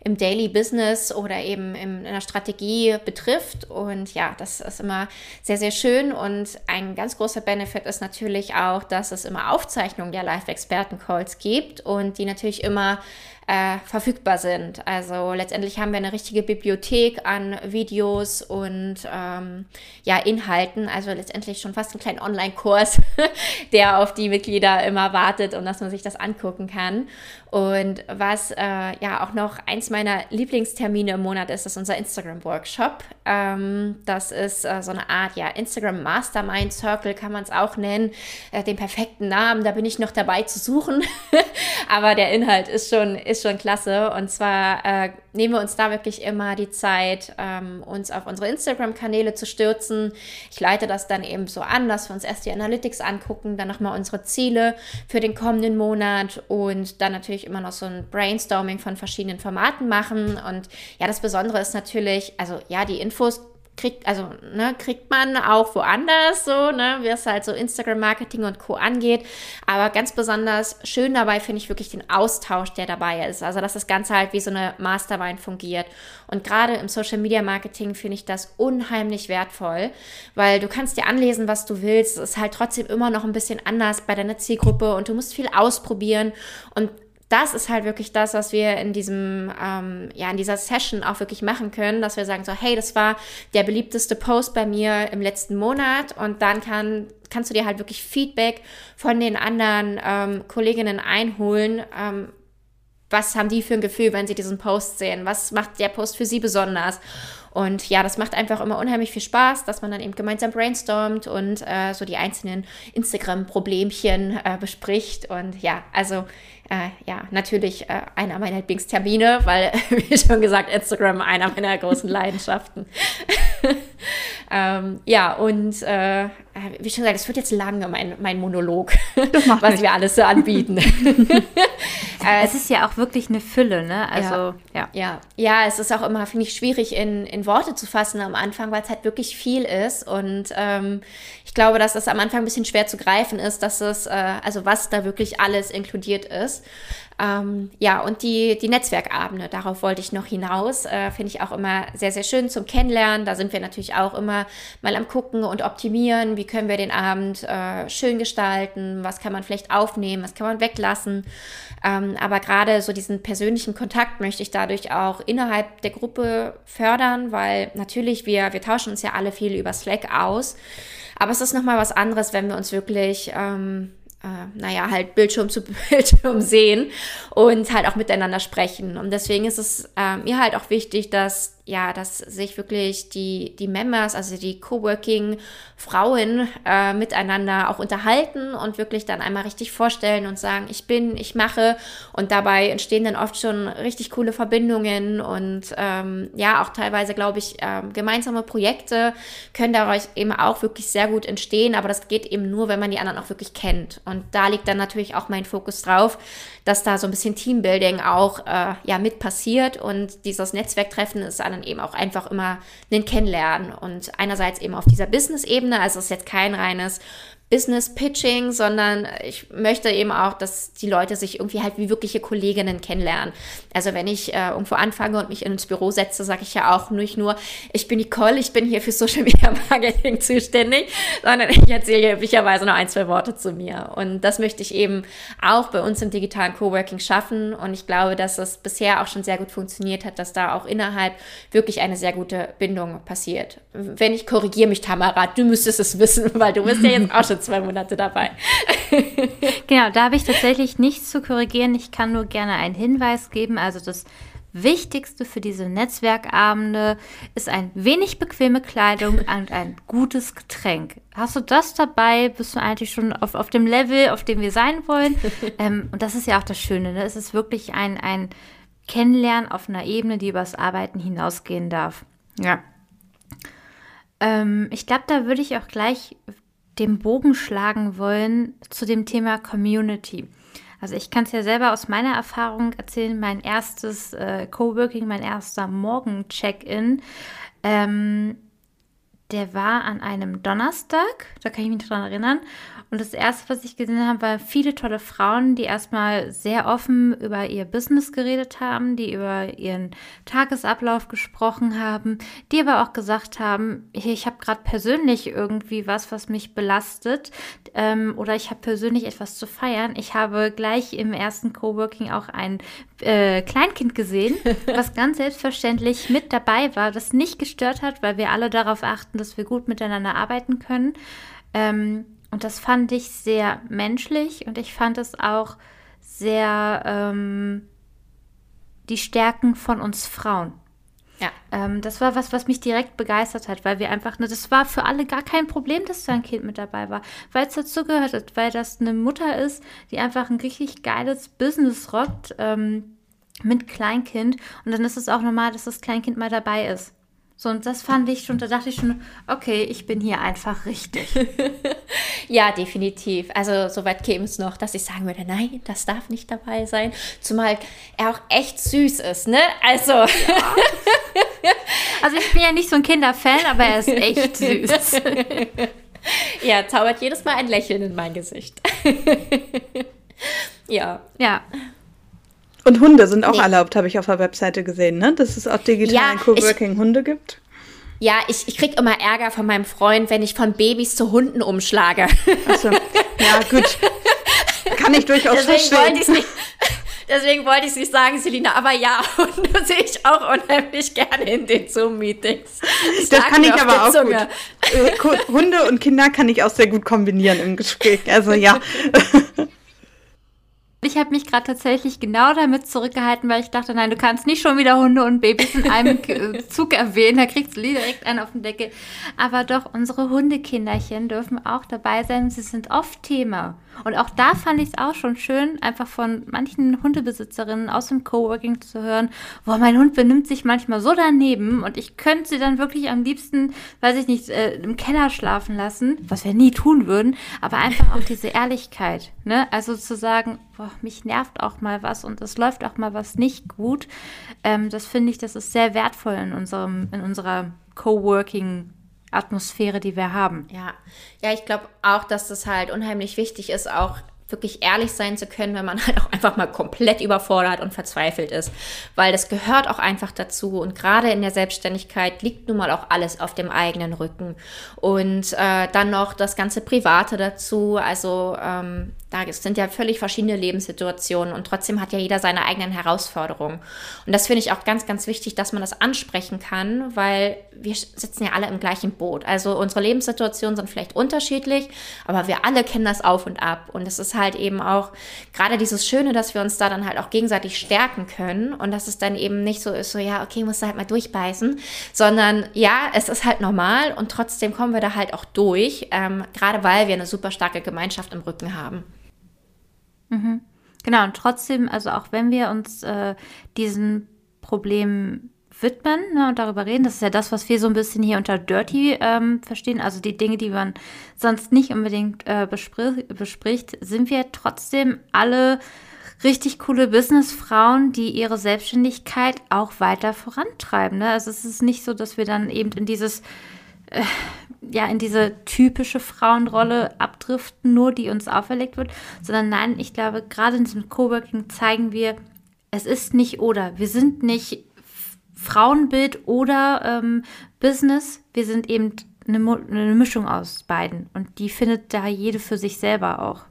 im Daily Business oder eben in einer Strategie betrifft. Und ja, das ist immer sehr, sehr schön. Und ein ganz großer Benefit ist natürlich auch, dass es immer Aufzeichnungen der Live-Experten-Calls gibt und die natürlich immer äh, verfügbar sind. Also letztendlich haben wir eine richtige Bibliothek an Videos und ähm, ja, Inhalten. Also letztendlich schon fast einen kleinen Online-Kurs, der auf die Mitglieder immer wartet und dass man sich das angucken kann. Und was äh, ja auch noch eins meiner Lieblingstermine im Monat ist, ist unser Instagram-Workshop. Ähm, das ist äh, so eine Art, ja, Instagram Mastermind Circle kann man es auch nennen. Äh, den perfekten Namen, da bin ich noch dabei zu suchen. Aber der Inhalt ist schon, ist schon klasse. Und zwar äh, nehmen wir uns da wirklich immer die Zeit, ähm, uns auf unsere Instagram-Kanäle zu stürzen. Ich leite das dann eben so an, dass wir uns erst die Analytics angucken, dann nochmal unsere Ziele für den kommenden Monat und dann natürlich natürlich immer noch so ein Brainstorming von verschiedenen Formaten machen. Und ja, das Besondere ist natürlich, also ja, die Infos kriegt, also, ne, kriegt man auch woanders so, ne, wie es halt so Instagram-Marketing und Co. angeht. Aber ganz besonders schön dabei finde ich wirklich den Austausch, der dabei ist. Also, dass das Ganze halt wie so eine Mastermind fungiert. Und gerade im Social-Media-Marketing finde ich das unheimlich wertvoll, weil du kannst dir anlesen, was du willst. Es ist halt trotzdem immer noch ein bisschen anders bei deiner Zielgruppe und du musst viel ausprobieren. Und das ist halt wirklich das, was wir in diesem, ähm, ja, in dieser Session auch wirklich machen können, dass wir sagen so, hey, das war der beliebteste Post bei mir im letzten Monat und dann kann, kannst du dir halt wirklich Feedback von den anderen ähm, Kolleginnen einholen, ähm, was haben die für ein Gefühl, wenn sie diesen Post sehen? Was macht der Post für sie besonders? Und ja, das macht einfach immer unheimlich viel Spaß, dass man dann eben gemeinsam brainstormt und äh, so die einzelnen Instagram-Problemchen äh, bespricht. Und ja, also äh, ja, natürlich äh, einer meiner Lieblingstermine, weil, wie schon gesagt, Instagram einer meiner großen Leidenschaften. ähm, ja, und äh, wie schon gesagt, es wird jetzt lange, mein, mein Monolog, was nicht. wir alles so anbieten. Äh, es ist ja auch wirklich eine Fülle, ne? Also, ja. Ja, ja. ja es ist auch immer, finde ich, schwierig in, in Worte zu fassen am Anfang, weil es halt wirklich viel ist. Und ähm, ich glaube, dass das am Anfang ein bisschen schwer zu greifen ist, dass es, äh, also was da wirklich alles inkludiert ist. Ähm, ja, und die, die Netzwerkabende, darauf wollte ich noch hinaus, äh, finde ich auch immer sehr, sehr schön zum Kennenlernen. Da sind wir natürlich auch immer mal am Gucken und optimieren, wie können wir den Abend äh, schön gestalten, was kann man vielleicht aufnehmen, was kann man weglassen. Ähm, aber gerade so diesen persönlichen Kontakt möchte ich dadurch auch innerhalb der Gruppe fördern, weil natürlich wir, wir tauschen uns ja alle viel über Slack aus. Aber es ist nochmal was anderes, wenn wir uns wirklich ähm, äh, naja, halt Bildschirm zu Bildschirm sehen und halt auch miteinander sprechen. Und deswegen ist es äh, mir halt auch wichtig, dass ja, dass sich wirklich die, die Members, also die Coworking-Frauen äh, miteinander auch unterhalten und wirklich dann einmal richtig vorstellen und sagen, ich bin, ich mache. Und dabei entstehen dann oft schon richtig coole Verbindungen und ähm, ja, auch teilweise, glaube ich, ähm, gemeinsame Projekte können daraus eben auch wirklich sehr gut entstehen. Aber das geht eben nur, wenn man die anderen auch wirklich kennt. Und da liegt dann natürlich auch mein Fokus drauf, dass da so ein bisschen Teambuilding auch äh, ja mit passiert. Und dieses Netzwerktreffen ist dann eben auch einfach immer ein Kennenlernen und einerseits eben auf dieser Business-Ebene, also es ist jetzt kein reines Business Pitching, sondern ich möchte eben auch, dass die Leute sich irgendwie halt wie wirkliche Kolleginnen kennenlernen. Also wenn ich äh, irgendwo anfange und mich ins Büro setze, sage ich ja auch nicht nur, ich bin Nicole, ich bin hier für Social Media Marketing zuständig, sondern ich erzähle üblicherweise nur ein, zwei Worte zu mir. Und das möchte ich eben auch bei uns im digitalen Coworking schaffen. Und ich glaube, dass es bisher auch schon sehr gut funktioniert hat, dass da auch innerhalb wirklich eine sehr gute Bindung passiert. Wenn ich korrigiere mich, Tamara, du müsstest es wissen, weil du bist ja jetzt auch schon zwei Monate dabei. genau, da habe ich tatsächlich nichts zu korrigieren. Ich kann nur gerne einen Hinweis geben. Also das Wichtigste für diese Netzwerkabende ist ein wenig bequeme Kleidung und ein gutes Getränk. Hast du das dabei, bist du eigentlich schon auf, auf dem Level, auf dem wir sein wollen. ähm, und das ist ja auch das Schöne. Ne? Es ist wirklich ein, ein Kennenlernen auf einer Ebene, die übers Arbeiten hinausgehen darf. Ja. Ähm, ich glaube, da würde ich auch gleich den Bogen schlagen wollen zu dem Thema Community. Also ich kann es ja selber aus meiner Erfahrung erzählen, mein erstes äh, Coworking, mein erster Morgen-Check-in, ähm, der war an einem Donnerstag, da kann ich mich daran erinnern. Und das erste, was ich gesehen habe, waren viele tolle Frauen, die erstmal sehr offen über ihr Business geredet haben, die über ihren Tagesablauf gesprochen haben, die aber auch gesagt haben, ich habe gerade persönlich irgendwie was, was mich belastet ähm, oder ich habe persönlich etwas zu feiern. Ich habe gleich im ersten Coworking auch ein äh, Kleinkind gesehen, was ganz selbstverständlich mit dabei war, das nicht gestört hat, weil wir alle darauf achten, dass wir gut miteinander arbeiten können. Ähm, und das fand ich sehr menschlich und ich fand es auch sehr ähm, die Stärken von uns Frauen. Ja. Ähm, das war was, was mich direkt begeistert hat, weil wir einfach, ne, das war für alle gar kein Problem, dass da ein Kind mit dabei war, weil es dazu gehört hat, weil das eine Mutter ist, die einfach ein richtig geiles Business rockt ähm, mit Kleinkind und dann ist es auch normal, dass das Kleinkind mal dabei ist. So, und das fand ich schon, da dachte ich schon, okay, ich bin hier einfach richtig. ja, definitiv. Also, soweit käme es noch, dass ich sagen würde, nein, das darf nicht dabei sein. Zumal er auch echt süß ist, ne? Also. Ja. also, ich bin ja nicht so ein Kinderfan, aber er ist echt süß. ja, zaubert jedes Mal ein Lächeln in mein Gesicht. ja. Ja. Und Hunde sind auch nee. erlaubt, habe ich auf der Webseite gesehen, ne? Dass es auch digital ja, Coworking Hunde gibt. Ja, ich, ich kriege immer Ärger von meinem Freund, wenn ich von Babys zu Hunden umschlage. Achso. Ja, gut. Kann ich durchaus Deswegen verstehen. Wollte nicht, deswegen wollte ich es nicht sagen, Selina, aber ja, Hunde sehe ich auch unheimlich gerne in den Zoom-Meetings. Das, das kann ich aber auch Zunge. gut. Äh, Hunde und Kinder kann ich auch sehr gut kombinieren im Gespräch. Also ja. Ich habe mich gerade tatsächlich genau damit zurückgehalten, weil ich dachte, nein, du kannst nicht schon wieder Hunde und Babys in einem Zug erwähnen, da kriegst du direkt einen auf den Deckel. Aber doch, unsere Hundekinderchen dürfen auch dabei sein. Sie sind oft Thema. Und auch da fand ich es auch schon schön, einfach von manchen Hundebesitzerinnen aus dem Coworking zu hören, boah, mein Hund benimmt sich manchmal so daneben und ich könnte sie dann wirklich am liebsten, weiß ich nicht, äh, im Keller schlafen lassen, was wir nie tun würden, aber einfach auch diese Ehrlichkeit, ne? Also zu sagen, boah, mich nervt auch mal was und es läuft auch mal was nicht gut, ähm, das finde ich, das ist sehr wertvoll in unserem, in unserer Coworking Atmosphäre, die wir haben. Ja, ja, ich glaube auch, dass das halt unheimlich wichtig ist, auch wirklich ehrlich sein zu können, wenn man halt auch einfach mal komplett überfordert und verzweifelt ist. Weil das gehört auch einfach dazu. Und gerade in der Selbstständigkeit liegt nun mal auch alles auf dem eigenen Rücken. Und äh, dann noch das ganze Private dazu. Also ähm, da sind ja völlig verschiedene Lebenssituationen und trotzdem hat ja jeder seine eigenen Herausforderungen. Und das finde ich auch ganz, ganz wichtig, dass man das ansprechen kann, weil wir sitzen ja alle im gleichen Boot. Also unsere Lebenssituationen sind vielleicht unterschiedlich, aber wir alle kennen das auf und ab. Und es ist halt eben auch gerade dieses Schöne, dass wir uns da dann halt auch gegenseitig stärken können und dass es dann eben nicht so ist, so ja, okay, musst du halt mal durchbeißen, sondern ja, es ist halt normal und trotzdem kommen wir da halt auch durch, ähm, gerade weil wir eine super starke Gemeinschaft im Rücken haben. Mhm. Genau, und trotzdem, also auch wenn wir uns äh, diesen Problemen widmen ne, und darüber reden, das ist ja das, was wir so ein bisschen hier unter Dirty ähm, verstehen, also die Dinge, die man sonst nicht unbedingt äh, besprich bespricht, sind wir trotzdem alle richtig coole Businessfrauen, die ihre Selbstständigkeit auch weiter vorantreiben. Ne? Also es ist nicht so, dass wir dann eben in dieses äh, ja in diese typische Frauenrolle abdriften, nur die uns auferlegt wird, sondern nein, ich glaube, gerade in diesem Coworking zeigen wir, es ist nicht oder. Wir sind nicht Frauenbild oder ähm, Business, wir sind eben eine, eine Mischung aus beiden und die findet da jede für sich selber auch.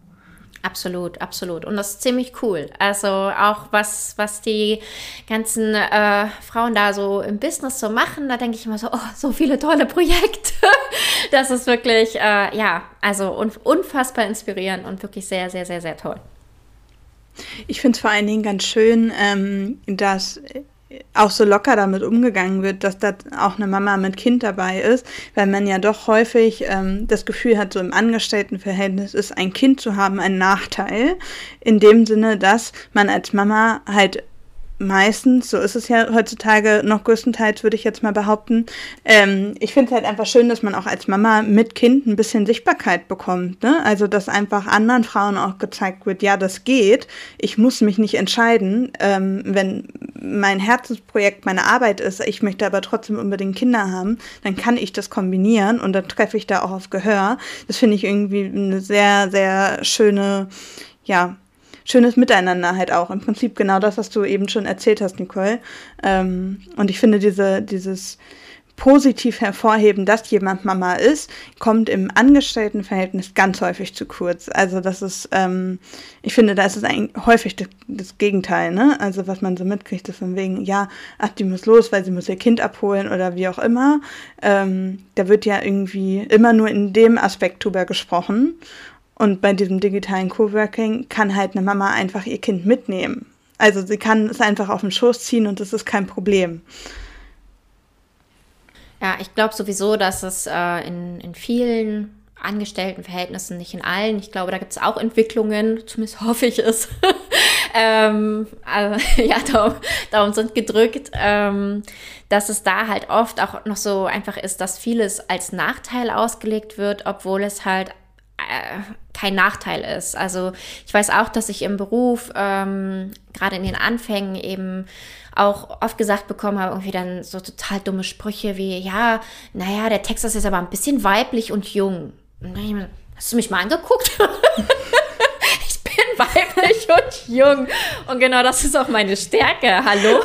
Absolut, absolut. Und das ist ziemlich cool. Also auch was, was die ganzen äh, Frauen da so im Business so machen, da denke ich immer so, oh, so viele tolle Projekte. das ist wirklich, äh, ja, also unfassbar inspirierend und wirklich sehr, sehr, sehr, sehr toll. Ich finde es vor allen Dingen ganz schön, ähm, dass auch so locker damit umgegangen wird, dass da auch eine Mama mit Kind dabei ist, weil man ja doch häufig ähm, das Gefühl hat, so im Angestelltenverhältnis ist ein Kind zu haben ein Nachteil, in dem Sinne, dass man als Mama halt meistens, so ist es ja heutzutage noch größtenteils, würde ich jetzt mal behaupten. Ähm, ich finde es halt einfach schön, dass man auch als Mama mit Kind ein bisschen Sichtbarkeit bekommt. Ne? Also, dass einfach anderen Frauen auch gezeigt wird, ja, das geht. Ich muss mich nicht entscheiden, ähm, wenn mein Herzensprojekt meine Arbeit ist, ich möchte aber trotzdem unbedingt Kinder haben, dann kann ich das kombinieren und dann treffe ich da auch auf Gehör. Das finde ich irgendwie eine sehr, sehr schöne, ja, schönes Miteinander halt auch. Im Prinzip genau das, was du eben schon erzählt hast, Nicole. Ähm, und ich finde diese, dieses positiv hervorheben, dass jemand Mama ist, kommt im Angestelltenverhältnis ganz häufig zu kurz. Also das ist, ähm, ich finde, da ist es eigentlich häufig das, Gegenteil, ne? Also was man so mitkriegt, ist von wegen, ja, ach, die muss los, weil sie muss ihr Kind abholen oder wie auch immer. Ähm, da wird ja irgendwie immer nur in dem Aspekt drüber gesprochen. Und bei diesem digitalen Coworking kann halt eine Mama einfach ihr Kind mitnehmen. Also sie kann es einfach auf den Schoß ziehen und das ist kein Problem. Ja, ich glaube sowieso, dass es äh, in, in vielen Angestelltenverhältnissen, nicht in allen, ich glaube, da gibt es auch Entwicklungen, zumindest hoffe ich es. ähm, also, ja, darum, darum, sind gedrückt, ähm, dass es da halt oft auch noch so einfach ist, dass vieles als Nachteil ausgelegt wird, obwohl es halt äh, kein Nachteil ist. Also ich weiß auch, dass ich im Beruf ähm, gerade in den Anfängen eben auch oft gesagt bekommen habe, irgendwie dann so total dumme Sprüche wie, ja, naja, der Texas ist aber ein bisschen weiblich und jung. Hast du mich mal angeguckt? ich bin weiblich und jung. Und genau das ist auch meine Stärke. Hallo?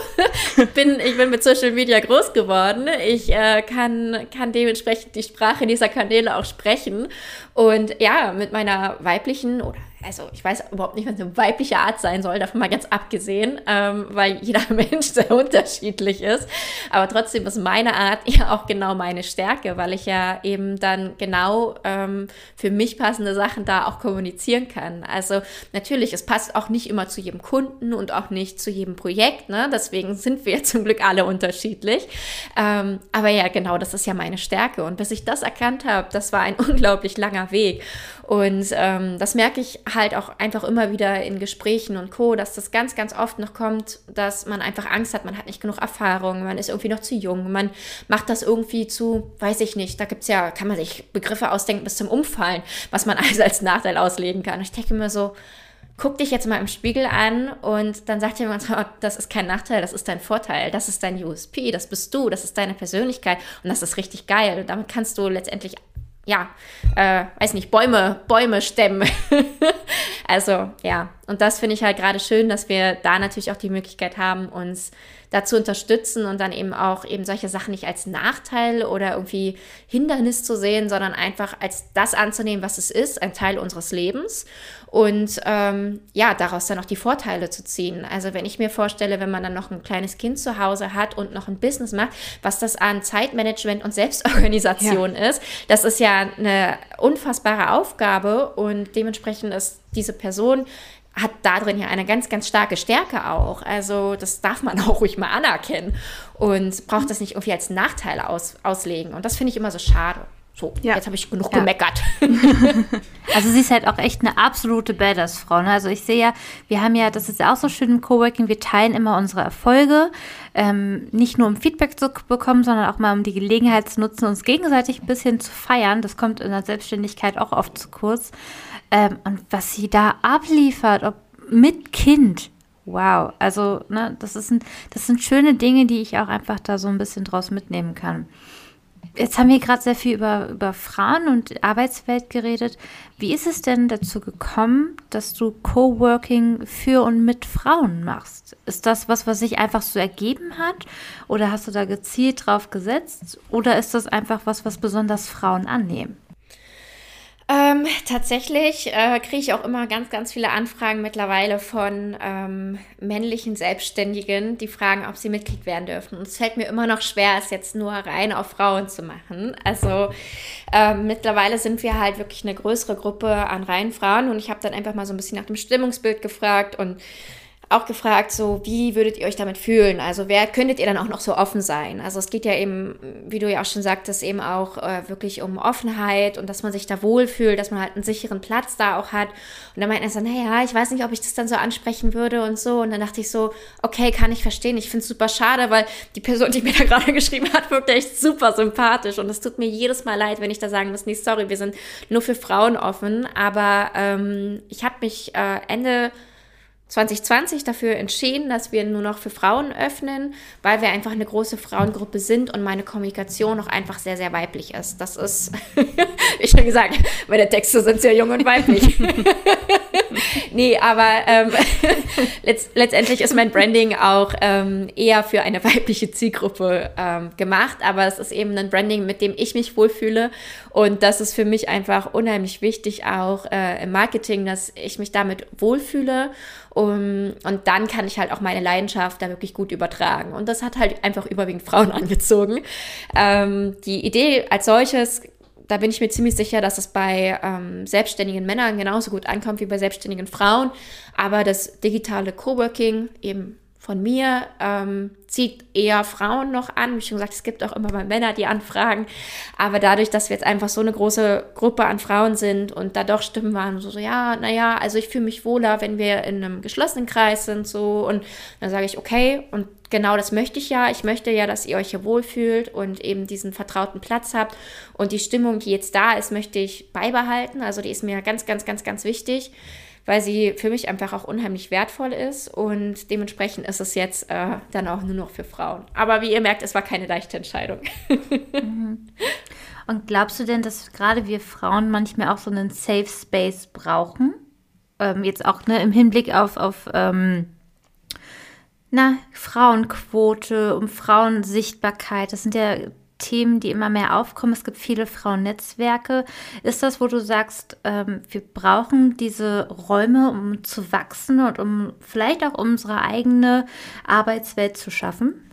bin, ich bin mit Social Media groß geworden. Ich äh, kann, kann dementsprechend die Sprache dieser Kanäle auch sprechen. Und ja, mit meiner weiblichen oder also ich weiß überhaupt nicht, was eine weibliche Art sein soll, davon mal ganz abgesehen, ähm, weil jeder Mensch sehr unterschiedlich ist. Aber trotzdem ist meine Art ja auch genau meine Stärke, weil ich ja eben dann genau ähm, für mich passende Sachen da auch kommunizieren kann. Also natürlich, es passt auch nicht immer zu jedem Kunden und auch nicht zu jedem Projekt. Ne? Deswegen sind wir zum Glück alle unterschiedlich. Ähm, aber ja, genau, das ist ja meine Stärke. Und bis ich das erkannt habe, das war ein unglaublich langer Weg. Und ähm, das merke ich halt auch einfach immer wieder in Gesprächen und Co., dass das ganz, ganz oft noch kommt, dass man einfach Angst hat, man hat nicht genug Erfahrung, man ist irgendwie noch zu jung, man macht das irgendwie zu, weiß ich nicht, da gibt es ja, kann man sich Begriffe ausdenken bis zum Umfallen, was man alles als Nachteil auslegen kann. Und ich denke mir so, guck dich jetzt mal im Spiegel an und dann sagt jemand, oh, das ist kein Nachteil, das ist dein Vorteil, das ist dein USP, das bist du, das ist deine Persönlichkeit und das ist richtig geil. Und damit kannst du letztendlich ja, äh, weiß nicht, Bäume, Bäume stemmen. also ja, und das finde ich halt gerade schön, dass wir da natürlich auch die Möglichkeit haben, uns dazu unterstützen und dann eben auch eben solche Sachen nicht als Nachteil oder irgendwie Hindernis zu sehen, sondern einfach als das anzunehmen, was es ist, ein Teil unseres Lebens und ähm, ja, daraus dann auch die Vorteile zu ziehen. Also wenn ich mir vorstelle, wenn man dann noch ein kleines Kind zu Hause hat und noch ein Business macht, was das an Zeitmanagement und Selbstorganisation ja. ist, das ist ja eine unfassbare Aufgabe und dementsprechend ist diese Person hat da drin ja eine ganz, ganz starke Stärke auch. Also das darf man auch ruhig mal anerkennen und braucht das nicht irgendwie als Nachteil aus, auslegen. Und das finde ich immer so schade. So, ja. jetzt habe ich genug ja. gemeckert. also sie ist halt auch echt eine absolute Badass-Frau. Ne? Also ich sehe ja, wir haben ja, das ist ja auch so schön im Coworking, wir teilen immer unsere Erfolge, ähm, nicht nur um Feedback zu bekommen, sondern auch mal um die Gelegenheit zu nutzen, uns gegenseitig ein bisschen zu feiern. Das kommt in der Selbstständigkeit auch oft zu kurz. Ähm, und was sie da abliefert, ob mit Kind, wow. Also, ne, das, ist ein, das sind schöne Dinge, die ich auch einfach da so ein bisschen draus mitnehmen kann. Jetzt haben wir gerade sehr viel über, über Frauen und Arbeitswelt geredet. Wie ist es denn dazu gekommen, dass du Coworking für und mit Frauen machst? Ist das was, was sich einfach so ergeben hat? Oder hast du da gezielt drauf gesetzt? Oder ist das einfach was, was besonders Frauen annehmen? Ähm, tatsächlich äh, kriege ich auch immer ganz, ganz viele Anfragen mittlerweile von ähm, männlichen Selbstständigen, die fragen, ob sie Mitglied werden dürfen. Und es fällt mir immer noch schwer, es jetzt nur rein auf Frauen zu machen. Also äh, mittlerweile sind wir halt wirklich eine größere Gruppe an reinen Frauen und ich habe dann einfach mal so ein bisschen nach dem Stimmungsbild gefragt und auch gefragt, so wie würdet ihr euch damit fühlen? Also wer könntet ihr dann auch noch so offen sein? Also es geht ja eben, wie du ja auch schon sagtest, eben auch äh, wirklich um Offenheit und dass man sich da wohlfühlt, dass man halt einen sicheren Platz da auch hat. Und dann meinten er so, naja, ich weiß nicht, ob ich das dann so ansprechen würde und so. Und dann dachte ich so, okay, kann ich verstehen. Ich finde es super schade, weil die Person, die mir da gerade geschrieben hat, wirkt echt super sympathisch. Und es tut mir jedes Mal leid, wenn ich da sagen muss, nee, sorry, wir sind nur für Frauen offen. Aber ähm, ich habe mich äh, Ende 2020 dafür entschieden, dass wir nur noch für Frauen öffnen, weil wir einfach eine große Frauengruppe sind und meine Kommunikation auch einfach sehr, sehr weiblich ist. Das ist, wie schon gesagt, meine Texte sind sehr jung und weiblich. nee, aber ähm, letzt, letztendlich ist mein Branding auch ähm, eher für eine weibliche Zielgruppe ähm, gemacht, aber es ist eben ein Branding, mit dem ich mich wohlfühle und das ist für mich einfach unheimlich wichtig auch äh, im Marketing, dass ich mich damit wohlfühle um, und dann kann ich halt auch meine Leidenschaft da wirklich gut übertragen. Und das hat halt einfach überwiegend Frauen angezogen. Ähm, die Idee als solches da bin ich mir ziemlich sicher, dass es bei ähm, selbstständigen Männern genauso gut ankommt wie bei selbstständigen Frauen. Aber das digitale Coworking eben von mir ähm, zieht eher Frauen noch an. Wie schon gesagt, es gibt auch immer mal Männer, die anfragen. Aber dadurch, dass wir jetzt einfach so eine große Gruppe an Frauen sind und da doch Stimmen waren, so, so ja, naja, also ich fühle mich wohler, wenn wir in einem geschlossenen Kreis sind, so. Und dann sage ich, okay, und genau das möchte ich ja. Ich möchte ja, dass ihr euch hier wohlfühlt und eben diesen vertrauten Platz habt. Und die Stimmung, die jetzt da ist, möchte ich beibehalten. Also die ist mir ganz, ganz, ganz, ganz wichtig weil sie für mich einfach auch unheimlich wertvoll ist und dementsprechend ist es jetzt äh, dann auch nur noch für Frauen. Aber wie ihr merkt, es war keine leichte Entscheidung. Mhm. Und glaubst du denn, dass gerade wir Frauen manchmal auch so einen Safe Space brauchen? Ähm, jetzt auch ne, im Hinblick auf, auf ähm, Na, Frauenquote, um Frauensichtbarkeit, das sind ja Themen, die immer mehr aufkommen. Es gibt viele Frauennetzwerke. Ist das, wo du sagst, ähm, wir brauchen diese Räume, um zu wachsen und um vielleicht auch unsere eigene Arbeitswelt zu schaffen?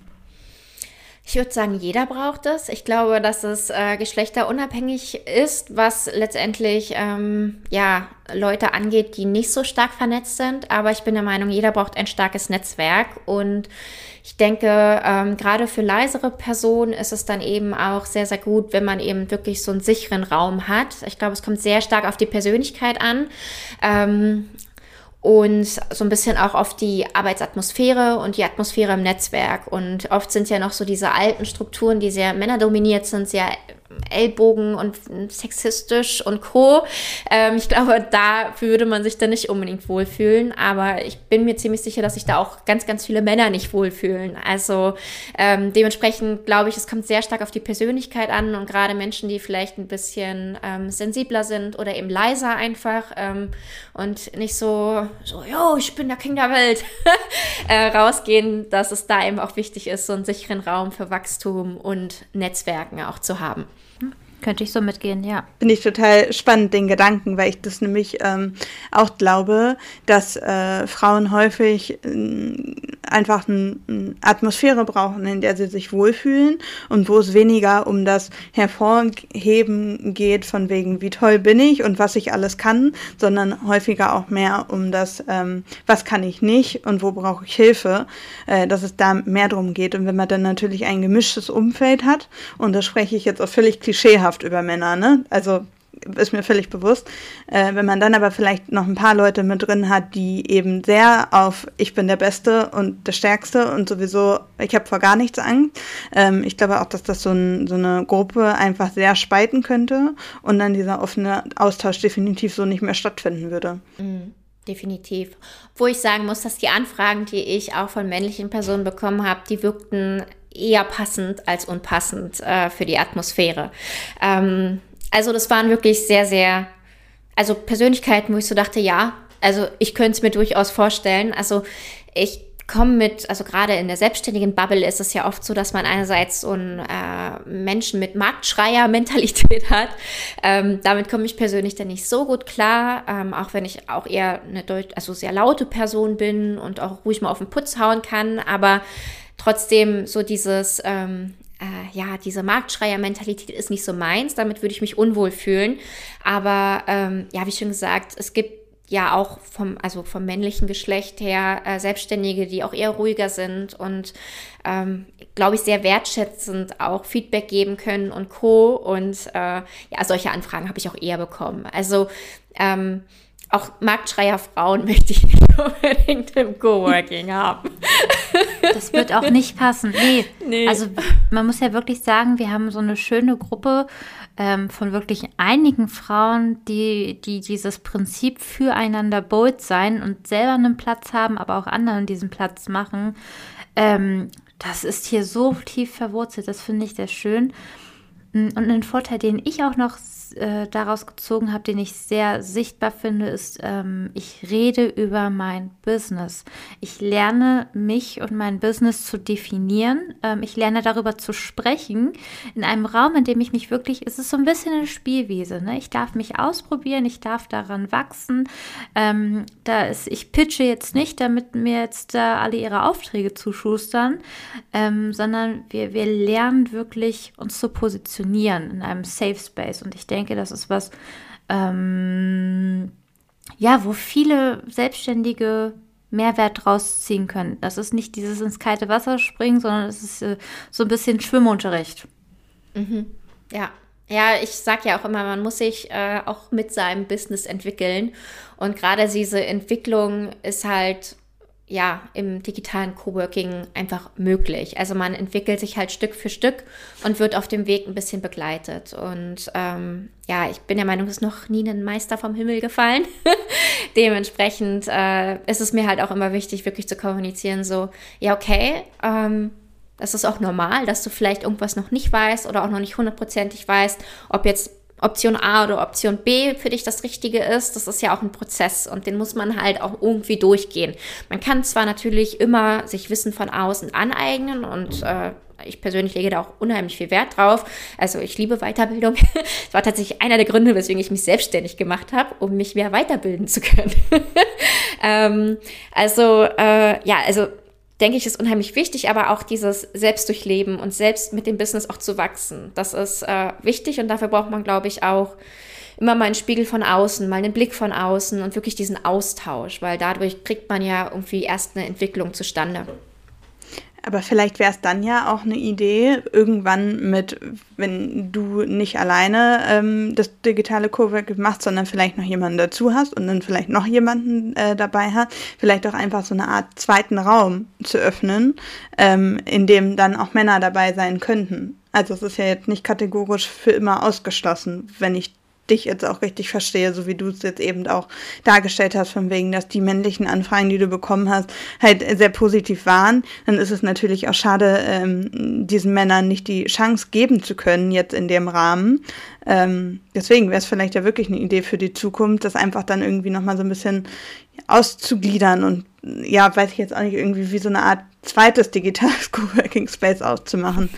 Ich würde sagen, jeder braucht es. Ich glaube, dass es äh, geschlechterunabhängig ist, was letztendlich ähm, ja, Leute angeht, die nicht so stark vernetzt sind. Aber ich bin der Meinung, jeder braucht ein starkes Netzwerk. Und ich denke, ähm, gerade für leisere Personen ist es dann eben auch sehr, sehr gut, wenn man eben wirklich so einen sicheren Raum hat. Ich glaube, es kommt sehr stark auf die Persönlichkeit an. Ähm, und so ein bisschen auch auf die Arbeitsatmosphäre und die Atmosphäre im Netzwerk. Und oft sind ja noch so diese alten Strukturen, die sehr männerdominiert sind, sehr Ellbogen und sexistisch und Co. Ähm, ich glaube, da würde man sich dann nicht unbedingt wohlfühlen, aber ich bin mir ziemlich sicher, dass sich da auch ganz, ganz viele Männer nicht wohlfühlen. Also ähm, dementsprechend glaube ich, es kommt sehr stark auf die Persönlichkeit an und gerade Menschen, die vielleicht ein bisschen ähm, sensibler sind oder eben leiser einfach ähm, und nicht so, so, yo, ich bin der King der Welt, äh, rausgehen, dass es da eben auch wichtig ist, so einen sicheren Raum für Wachstum und Netzwerken auch zu haben. Könnte ich so mitgehen, ja. Finde ich total spannend, den Gedanken, weil ich das nämlich ähm, auch glaube, dass äh, Frauen häufig äh, einfach eine ein Atmosphäre brauchen, in der sie sich wohlfühlen und wo es weniger um das Hervorheben geht, von wegen, wie toll bin ich und was ich alles kann, sondern häufiger auch mehr um das, ähm, was kann ich nicht und wo brauche ich Hilfe, äh, dass es da mehr drum geht. Und wenn man dann natürlich ein gemischtes Umfeld hat, und das spreche ich jetzt auch völlig klischeehaft, Herrschaft über Männer, ne? Also ist mir völlig bewusst. Äh, wenn man dann aber vielleicht noch ein paar Leute mit drin hat, die eben sehr auf ich bin der Beste und der Stärkste und sowieso ich habe vor gar nichts Angst. Ähm, ich glaube auch, dass das so, ein, so, eine Gruppe einfach sehr spalten könnte und dann dieser offene Austausch definitiv so nicht mehr stattfinden würde. Mhm. Definitiv. Wo ich sagen muss, dass die Anfragen, die ich auch von männlichen Personen bekommen habe, die wirkten eher passend als unpassend äh, für die Atmosphäre. Ähm, also das waren wirklich sehr, sehr, also Persönlichkeiten, wo ich so dachte, ja, also ich könnte es mir durchaus vorstellen. Also ich komme mit, also gerade in der selbstständigen Bubble ist es ja oft so, dass man einerseits so einen äh, Menschen mit Marktschreier-Mentalität hat. Ähm, damit komme ich persönlich dann nicht so gut klar, ähm, auch wenn ich auch eher eine deut also sehr laute Person bin und auch ruhig mal auf den Putz hauen kann. Aber Trotzdem so dieses, ähm, äh, ja, diese Marktschreier-Mentalität ist nicht so meins. Damit würde ich mich unwohl fühlen. Aber ähm, ja, wie schon gesagt, es gibt ja auch vom, also vom männlichen Geschlecht her äh, Selbstständige, die auch eher ruhiger sind und ähm, glaube ich sehr wertschätzend auch Feedback geben können und Co. Und äh, ja, solche Anfragen habe ich auch eher bekommen. Also ähm, auch Marktschreier Frauen möchte ich nicht unbedingt im Coworking haben. Das wird auch nicht passen. Nee. nee. Also man muss ja wirklich sagen, wir haben so eine schöne Gruppe ähm, von wirklich einigen Frauen, die, die dieses Prinzip füreinander bold sein und selber einen Platz haben, aber auch anderen diesen Platz machen. Ähm, das ist hier so tief verwurzelt, das finde ich sehr schön. Und ein Vorteil, den ich auch noch äh, daraus gezogen habe, den ich sehr sichtbar finde, ist, ähm, ich rede über mein Business. Ich lerne mich und mein Business zu definieren. Ähm, ich lerne darüber zu sprechen in einem Raum, in dem ich mich wirklich, es ist so ein bisschen eine Spielwiese. Ne? Ich darf mich ausprobieren, ich darf daran wachsen. Ähm, da ist, ich pitche jetzt nicht, damit mir jetzt da alle ihre Aufträge zuschustern, ähm, sondern wir, wir lernen wirklich uns zu positionieren in einem Safe Space. Und ich denke, das ist was, ähm, ja, wo viele Selbstständige Mehrwert draus ziehen können. Das ist nicht dieses ins kalte Wasser springen, sondern es ist äh, so ein bisschen Schwimmunterricht. Mhm. Ja. Ja, ich sage ja auch immer, man muss sich äh, auch mit seinem Business entwickeln. Und gerade diese Entwicklung ist halt ja, im digitalen Coworking einfach möglich. Also man entwickelt sich halt Stück für Stück und wird auf dem Weg ein bisschen begleitet. Und ähm, ja, ich bin der Meinung, es ist noch nie ein Meister vom Himmel gefallen. Dementsprechend äh, ist es mir halt auch immer wichtig, wirklich zu kommunizieren, so, ja, okay, ähm, das ist auch normal, dass du vielleicht irgendwas noch nicht weißt oder auch noch nicht hundertprozentig weißt, ob jetzt Option A oder Option B für dich das Richtige ist, das ist ja auch ein Prozess und den muss man halt auch irgendwie durchgehen. Man kann zwar natürlich immer sich Wissen von außen aneignen und äh, ich persönlich lege da auch unheimlich viel Wert drauf. Also ich liebe Weiterbildung. Das war tatsächlich einer der Gründe, weswegen ich mich selbstständig gemacht habe, um mich mehr weiterbilden zu können. ähm, also äh, ja, also denke ich, ist unheimlich wichtig, aber auch dieses Selbstdurchleben und selbst mit dem Business auch zu wachsen. Das ist äh, wichtig und dafür braucht man, glaube ich, auch immer mal einen Spiegel von außen, mal einen Blick von außen und wirklich diesen Austausch, weil dadurch kriegt man ja irgendwie erst eine Entwicklung zustande. Aber vielleicht wäre es dann ja auch eine Idee, irgendwann mit, wenn du nicht alleine ähm, das digitale Cowork machst, sondern vielleicht noch jemanden dazu hast und dann vielleicht noch jemanden äh, dabei hast, vielleicht auch einfach so eine Art zweiten Raum zu öffnen, ähm, in dem dann auch Männer dabei sein könnten. Also es ist ja jetzt nicht kategorisch für immer ausgeschlossen, wenn ich dich jetzt auch richtig verstehe, so wie du es jetzt eben auch dargestellt hast, von wegen, dass die männlichen Anfragen, die du bekommen hast, halt sehr positiv waren, dann ist es natürlich auch schade, ähm, diesen Männern nicht die Chance geben zu können, jetzt in dem Rahmen. Ähm, deswegen wäre es vielleicht ja wirklich eine Idee für die Zukunft, das einfach dann irgendwie nochmal so ein bisschen auszugliedern und ja, weiß ich jetzt auch nicht, irgendwie wie so eine Art zweites digitales Coworking Space auszumachen.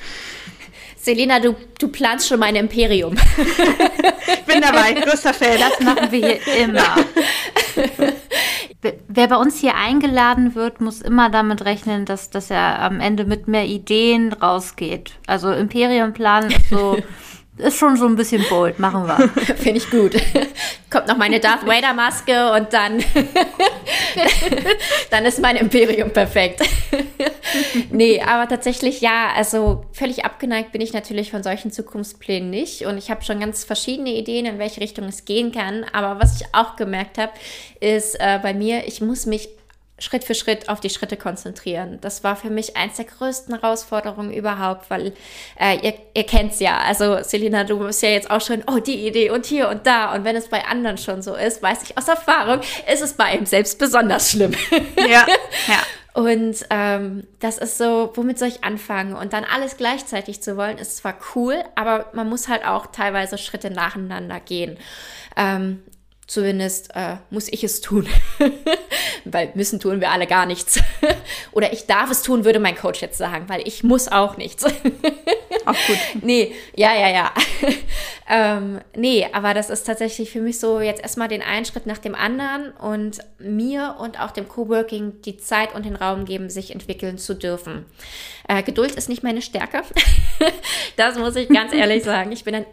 Selena, du, du planst schon mein Imperium. ich bin dabei, größter Fan. Das machen wir hier immer. Wer bei uns hier eingeladen wird, muss immer damit rechnen, dass, dass er am Ende mit mehr Ideen rausgeht. Also Imperium planen ist so ist schon so ein bisschen bold, machen wir. Finde ich gut. Kommt noch meine Darth Vader Maske und dann, dann ist mein Imperium perfekt. nee, aber tatsächlich ja, also völlig abgeneigt bin ich natürlich von solchen Zukunftsplänen nicht. Und ich habe schon ganz verschiedene Ideen, in welche Richtung es gehen kann. Aber was ich auch gemerkt habe, ist äh, bei mir, ich muss mich Schritt für Schritt auf die Schritte konzentrieren. Das war für mich eins der größten Herausforderungen überhaupt, weil äh, ihr, ihr kennt's ja. Also Selina, du bist ja jetzt auch schon, oh, die Idee und hier und da. Und wenn es bei anderen schon so ist, weiß ich aus Erfahrung, ist es bei ihm selbst besonders schlimm. Ja, ja. Und ähm, das ist so, womit soll ich anfangen? Und dann alles gleichzeitig zu wollen, ist zwar cool, aber man muss halt auch teilweise Schritte nacheinander gehen. Ähm, Zumindest äh, muss ich es tun, weil müssen tun wir alle gar nichts. Oder ich darf es tun, würde mein Coach jetzt sagen, weil ich muss auch nichts. Auch gut. Nee, ja, ja, ja. ähm, nee, aber das ist tatsächlich für mich so jetzt erstmal den einen Schritt nach dem anderen und mir und auch dem Coworking die Zeit und den Raum geben, sich entwickeln zu dürfen. Äh, Geduld ist nicht meine Stärke. das muss ich ganz ehrlich sagen. Ich bin ein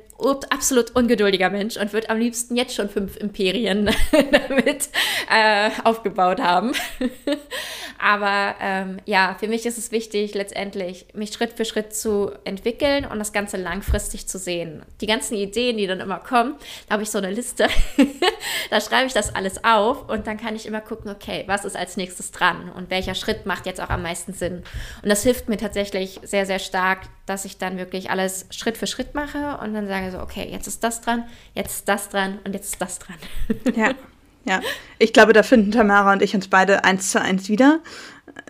absolut ungeduldiger Mensch und würde am liebsten jetzt schon fünf Imperien damit äh, aufgebaut haben. Aber ähm, ja, für mich ist es wichtig, letztendlich mich Schritt für Schritt zu entwickeln und das Ganze langfristig zu sehen. Die ganzen Ideen, die dann immer kommen, da habe ich so eine Liste. da schreibe ich das alles auf und dann kann ich immer gucken, okay, was ist als nächstes dran und welcher Schritt macht jetzt auch am meisten Sinn. Und das hilft mir tatsächlich sehr, sehr stark, dass ich dann wirklich alles Schritt für Schritt mache und dann sage so, okay, jetzt ist das dran, jetzt ist das dran und jetzt ist das dran. Ja. Ja, ich glaube, da finden Tamara und ich uns beide eins zu eins wieder.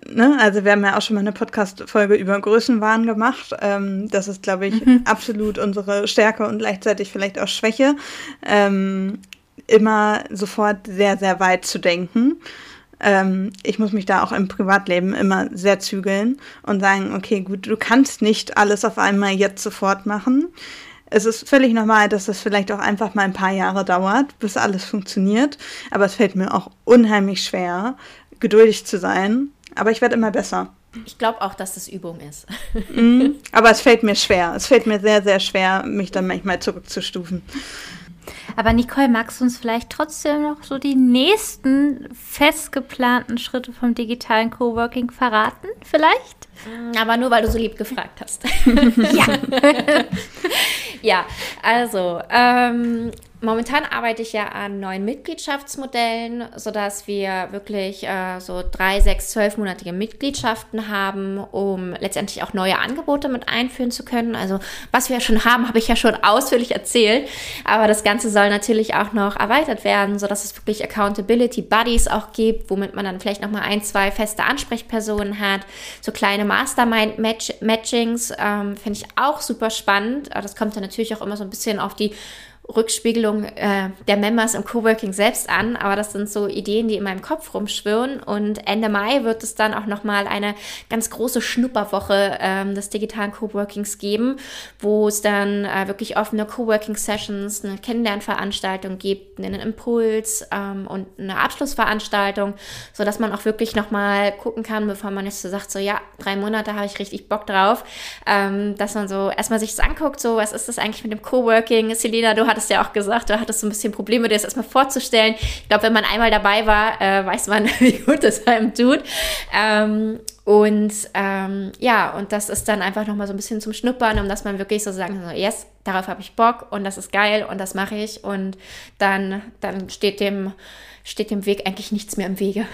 Ne? Also wir haben ja auch schon mal eine Podcast-Folge über Größenwahn gemacht. Ähm, das ist, glaube ich, mhm. absolut unsere Stärke und gleichzeitig vielleicht auch Schwäche. Ähm, immer sofort sehr, sehr weit zu denken. Ähm, ich muss mich da auch im Privatleben immer sehr zügeln und sagen, okay, gut, du kannst nicht alles auf einmal jetzt sofort machen es ist völlig normal, dass das vielleicht auch einfach mal ein paar Jahre dauert, bis alles funktioniert. Aber es fällt mir auch unheimlich schwer, geduldig zu sein. Aber ich werde immer besser. Ich glaube auch, dass das Übung ist. Mm, aber es fällt mir schwer. Es fällt mir sehr, sehr schwer, mich dann manchmal zurückzustufen. Aber Nicole, magst du uns vielleicht trotzdem noch so die nächsten festgeplanten Schritte vom digitalen Coworking verraten? Vielleicht? Mm, aber nur, weil du so lieb gefragt hast. ja. ja, also ähm, Momentan arbeite ich ja an neuen Mitgliedschaftsmodellen, sodass wir wirklich äh, so drei, sechs, zwölfmonatige Mitgliedschaften haben, um letztendlich auch neue Angebote mit einführen zu können. Also was wir ja schon haben, habe ich ja schon ausführlich erzählt. Aber das Ganze soll natürlich auch noch erweitert werden, sodass es wirklich Accountability Buddies auch gibt, womit man dann vielleicht nochmal ein, zwei feste Ansprechpersonen hat. So kleine Mastermind-Matchings ähm, finde ich auch super spannend. Das kommt dann natürlich auch immer so ein bisschen auf die Rückspiegelung äh, der Members im Coworking selbst an, aber das sind so Ideen, die in meinem Kopf rumschwirren und Ende Mai wird es dann auch nochmal eine ganz große Schnupperwoche ähm, des digitalen Coworkings geben, wo es dann äh, wirklich offene Coworking-Sessions, eine Kennenlernveranstaltung gibt, einen Impuls ähm, und eine Abschlussveranstaltung, sodass man auch wirklich nochmal gucken kann, bevor man jetzt so sagt, so ja, drei Monate habe ich richtig Bock drauf, ähm, dass man so erstmal sich das anguckt, so was ist das eigentlich mit dem Coworking? Selina, du hattest ja auch gesagt, du hattest so ein bisschen Probleme, dir das erstmal vorzustellen. Ich glaube, wenn man einmal dabei war, äh, weiß man, wie gut es einem tut. Ähm, und ähm, ja, und das ist dann einfach nochmal so ein bisschen zum Schnuppern, um dass man wirklich so sagen kann, so, yes, darauf habe ich Bock und das ist geil und das mache ich. Und dann, dann steht, dem, steht dem Weg eigentlich nichts mehr im Wege.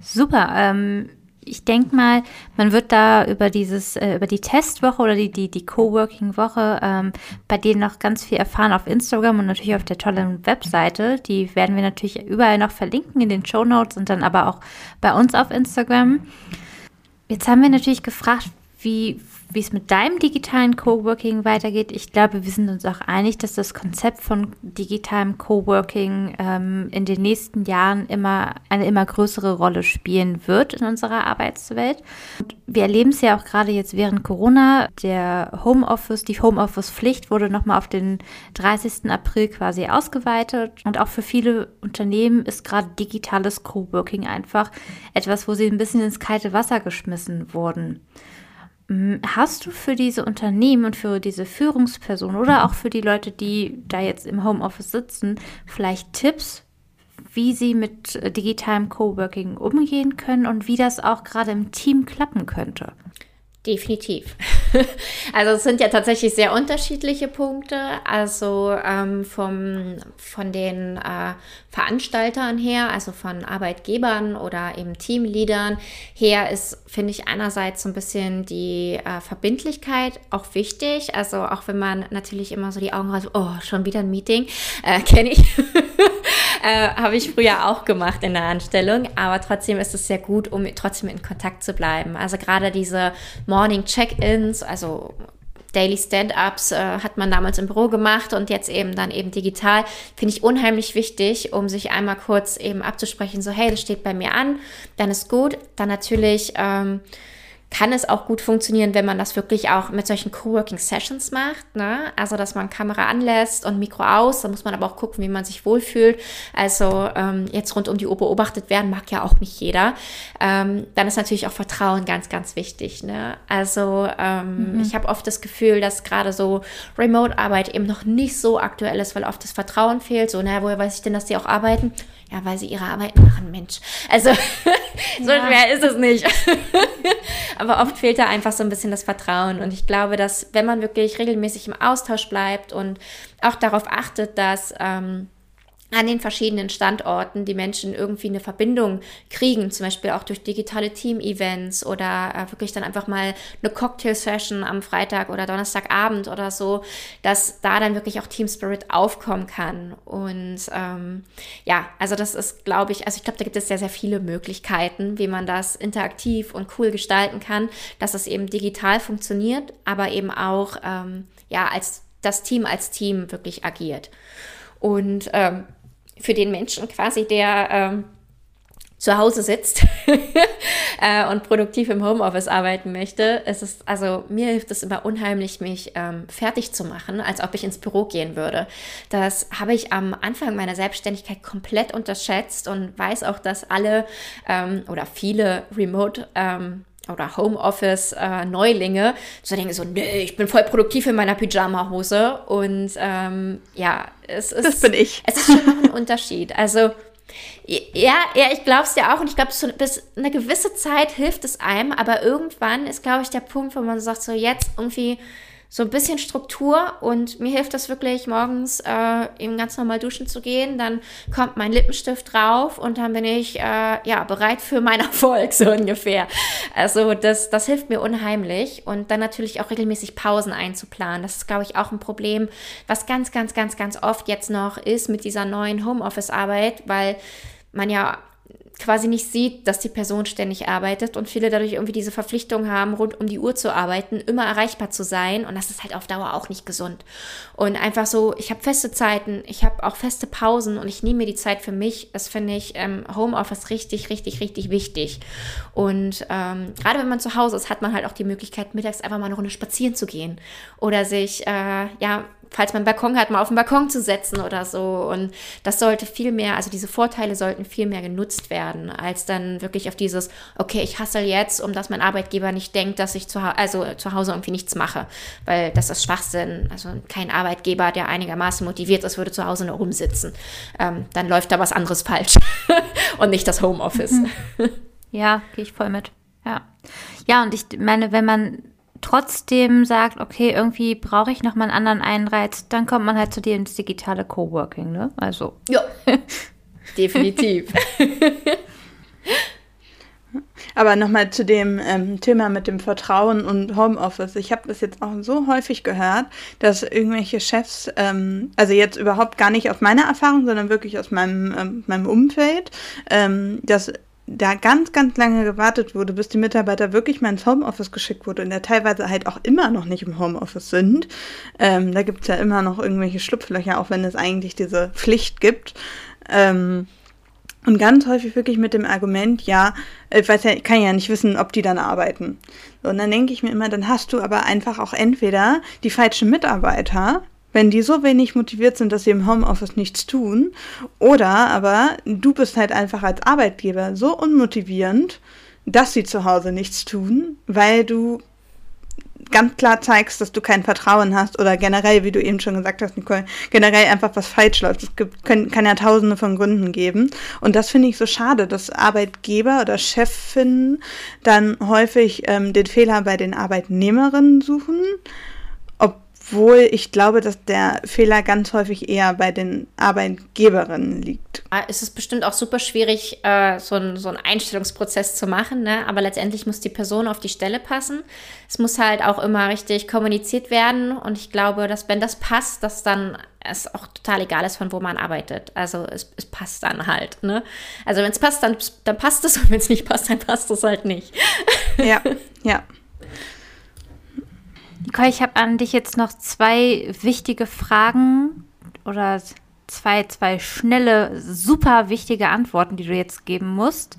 Super. Ähm, ich denke mal, man wird da über dieses, äh, über die Testwoche oder die, die, die Coworking-Woche ähm, bei denen noch ganz viel erfahren auf Instagram und natürlich auf der tollen Webseite. Die werden wir natürlich überall noch verlinken in den Show Notes und dann aber auch bei uns auf Instagram. Jetzt haben wir natürlich gefragt, wie wie es mit deinem digitalen Coworking weitergeht. Ich glaube, wir sind uns auch einig, dass das Konzept von digitalem Coworking ähm, in den nächsten Jahren immer eine immer größere Rolle spielen wird in unserer Arbeitswelt. Und wir erleben es ja auch gerade jetzt während Corona. Der Homeoffice, die Homeoffice-Pflicht wurde nochmal auf den 30. April quasi ausgeweitet. Und auch für viele Unternehmen ist gerade digitales Coworking einfach etwas, wo sie ein bisschen ins kalte Wasser geschmissen wurden. Hast du für diese Unternehmen und für diese Führungspersonen oder auch für die Leute, die da jetzt im Homeoffice sitzen, vielleicht Tipps, wie sie mit äh, digitalem Coworking umgehen können und wie das auch gerade im Team klappen könnte? Definitiv. Also es sind ja tatsächlich sehr unterschiedliche Punkte. Also ähm, vom, von den äh, Veranstaltern her, also von Arbeitgebern oder eben Teamleadern her ist, finde ich, einerseits so ein bisschen die äh, Verbindlichkeit auch wichtig. Also auch wenn man natürlich immer so die Augen raus, oh, schon wieder ein Meeting, äh, kenne ich. Äh, Habe ich früher auch gemacht in der Anstellung. Aber trotzdem ist es sehr gut, um trotzdem in Kontakt zu bleiben. Also gerade diese Morning Check-ins, also Daily Stand-ups äh, hat man damals im Büro gemacht und jetzt eben dann eben digital. Finde ich unheimlich wichtig, um sich einmal kurz eben abzusprechen, so hey, das steht bei mir an, dann ist gut. Dann natürlich ähm, kann es auch gut funktionieren, wenn man das wirklich auch mit solchen Coworking Sessions macht. Ne? Also, dass man Kamera anlässt und Mikro aus. Da muss man aber auch gucken, wie man sich wohlfühlt. Also, ähm, jetzt rund um die Uhr beobachtet werden mag ja auch nicht jeder. Ähm, dann ist natürlich auch Vertrauen ganz, ganz wichtig. Ne? Also, ähm, mhm. ich habe oft das Gefühl, dass gerade so Remote-Arbeit eben noch nicht so aktuell ist, weil oft das Vertrauen fehlt. So, naja, woher weiß ich denn, dass die auch arbeiten? Ja, weil sie ihre Arbeit machen, Mensch. Also, so ja. schwer ist es nicht. Aber oft fehlt da einfach so ein bisschen das Vertrauen. Und ich glaube, dass wenn man wirklich regelmäßig im Austausch bleibt und auch darauf achtet, dass ähm, an den verschiedenen Standorten die Menschen irgendwie eine Verbindung kriegen, zum Beispiel auch durch digitale Team-Events oder äh, wirklich dann einfach mal eine Cocktail-Session am Freitag oder Donnerstagabend oder so, dass da dann wirklich auch Team Spirit aufkommen kann. Und ähm, ja, also das ist, glaube ich, also ich glaube, da gibt es sehr, sehr viele Möglichkeiten, wie man das interaktiv und cool gestalten kann, dass es eben digital funktioniert, aber eben auch ähm, ja als das Team als Team wirklich agiert. Und ähm, für den Menschen quasi, der ähm, zu Hause sitzt äh, und produktiv im Homeoffice arbeiten möchte, es ist, also mir hilft es immer unheimlich, mich ähm, fertig zu machen, als ob ich ins Büro gehen würde. Das habe ich am Anfang meiner Selbstständigkeit komplett unterschätzt und weiß auch, dass alle ähm, oder viele Remote ähm, oder Homeoffice-Neulinge äh, so denken so, nee, ich bin voll produktiv in meiner Pyjama-Hose und ähm, ja, es ist, das bin ich. Es ist schon noch ein Unterschied. Also ja, ja, ich glaube es ja auch und ich glaube, bis eine gewisse Zeit hilft es einem, aber irgendwann ist, glaube ich, der Punkt, wo man sagt, so jetzt irgendwie so ein bisschen Struktur und mir hilft das wirklich, morgens äh, eben ganz normal duschen zu gehen. Dann kommt mein Lippenstift drauf und dann bin ich äh, ja bereit für meinen Erfolg, so ungefähr. Also das, das hilft mir unheimlich. Und dann natürlich auch regelmäßig Pausen einzuplanen. Das ist, glaube ich, auch ein Problem, was ganz, ganz, ganz, ganz oft jetzt noch ist mit dieser neuen Homeoffice-Arbeit, weil man ja quasi nicht sieht, dass die Person ständig arbeitet und viele dadurch irgendwie diese Verpflichtung haben, rund um die Uhr zu arbeiten, immer erreichbar zu sein und das ist halt auf Dauer auch nicht gesund. Und einfach so, ich habe feste Zeiten, ich habe auch feste Pausen und ich nehme mir die Zeit für mich. Das finde ich ähm, Homeoffice richtig, richtig, richtig wichtig. Und ähm, gerade wenn man zu Hause ist, hat man halt auch die Möglichkeit, mittags einfach mal eine Runde spazieren zu gehen oder sich äh, ja falls man einen Balkon hat, mal auf den Balkon zu setzen oder so. Und das sollte viel mehr, also diese Vorteile sollten viel mehr genutzt werden, als dann wirklich auf dieses, okay, ich hassel jetzt, um dass mein Arbeitgeber nicht denkt, dass ich zu, also zu Hause irgendwie nichts mache. Weil das ist Schwachsinn. Also kein Arbeitgeber, der einigermaßen motiviert ist, würde zu Hause nur rumsitzen. Ähm, dann läuft da was anderes falsch. und nicht das Homeoffice. Mhm. Ja, gehe ich voll mit. Ja. Ja, und ich meine, wenn man trotzdem sagt, okay, irgendwie brauche ich noch mal einen anderen Einreiz, dann kommt man halt zu dir ins digitale Coworking, ne? Also. Ja. Definitiv. Aber nochmal zu dem ähm, Thema mit dem Vertrauen und Homeoffice. Ich habe das jetzt auch so häufig gehört, dass irgendwelche Chefs, ähm, also jetzt überhaupt gar nicht aus meiner Erfahrung, sondern wirklich aus meinem, ähm, meinem Umfeld, ähm, dass da ganz, ganz lange gewartet wurde, bis die Mitarbeiter wirklich mal ins Homeoffice geschickt wurde und ja teilweise halt auch immer noch nicht im Homeoffice sind. Ähm, da gibt es ja immer noch irgendwelche Schlupflöcher, auch wenn es eigentlich diese Pflicht gibt. Ähm, und ganz häufig wirklich mit dem Argument, ja, ich weiß ja, ich kann ja nicht wissen, ob die dann arbeiten. Und dann denke ich mir immer, dann hast du aber einfach auch entweder die falschen Mitarbeiter, wenn die so wenig motiviert sind, dass sie im Homeoffice nichts tun. Oder aber du bist halt einfach als Arbeitgeber so unmotivierend, dass sie zu Hause nichts tun, weil du ganz klar zeigst, dass du kein Vertrauen hast oder generell, wie du eben schon gesagt hast, Nicole, generell einfach was falsch läuft. Es gibt, können, kann ja tausende von Gründen geben. Und das finde ich so schade, dass Arbeitgeber oder Chefinnen dann häufig ähm, den Fehler bei den Arbeitnehmerinnen suchen obwohl ich glaube, dass der Fehler ganz häufig eher bei den Arbeitgeberinnen liegt. Ah, es ist bestimmt auch super schwierig, äh, so, ein, so einen Einstellungsprozess zu machen, ne? aber letztendlich muss die Person auf die Stelle passen. Es muss halt auch immer richtig kommuniziert werden und ich glaube, dass wenn das passt, dass dann es auch total egal ist, von wo man arbeitet. Also es, es passt dann halt. Ne? Also wenn es passt, dann, dann passt es und wenn es nicht passt, dann passt es halt nicht. Ja, ja. Nicole, ich habe an dich jetzt noch zwei wichtige Fragen oder zwei, zwei schnelle, super wichtige Antworten, die du jetzt geben musst.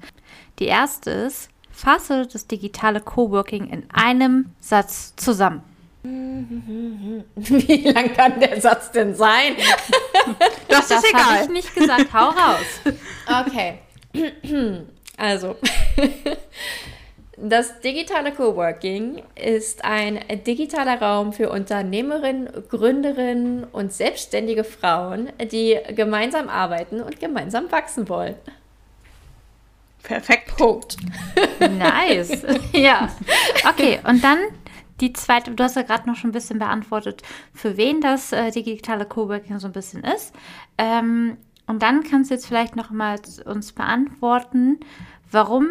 Die erste ist, fasse das digitale Coworking in einem Satz zusammen. Wie lang kann der Satz denn sein? das, das ist egal. Das habe ich nicht gesagt. Hau raus. Okay. Also, das digitale Coworking ist ein digitaler Raum für Unternehmerinnen, Gründerinnen und selbstständige Frauen, die gemeinsam arbeiten und gemeinsam wachsen wollen. Perfekt. Punkt. Nice. ja. Okay, und dann die zweite, du hast ja gerade noch schon ein bisschen beantwortet, für wen das äh, digitale Coworking so ein bisschen ist. Ähm, und dann kannst du jetzt vielleicht noch mal uns beantworten, warum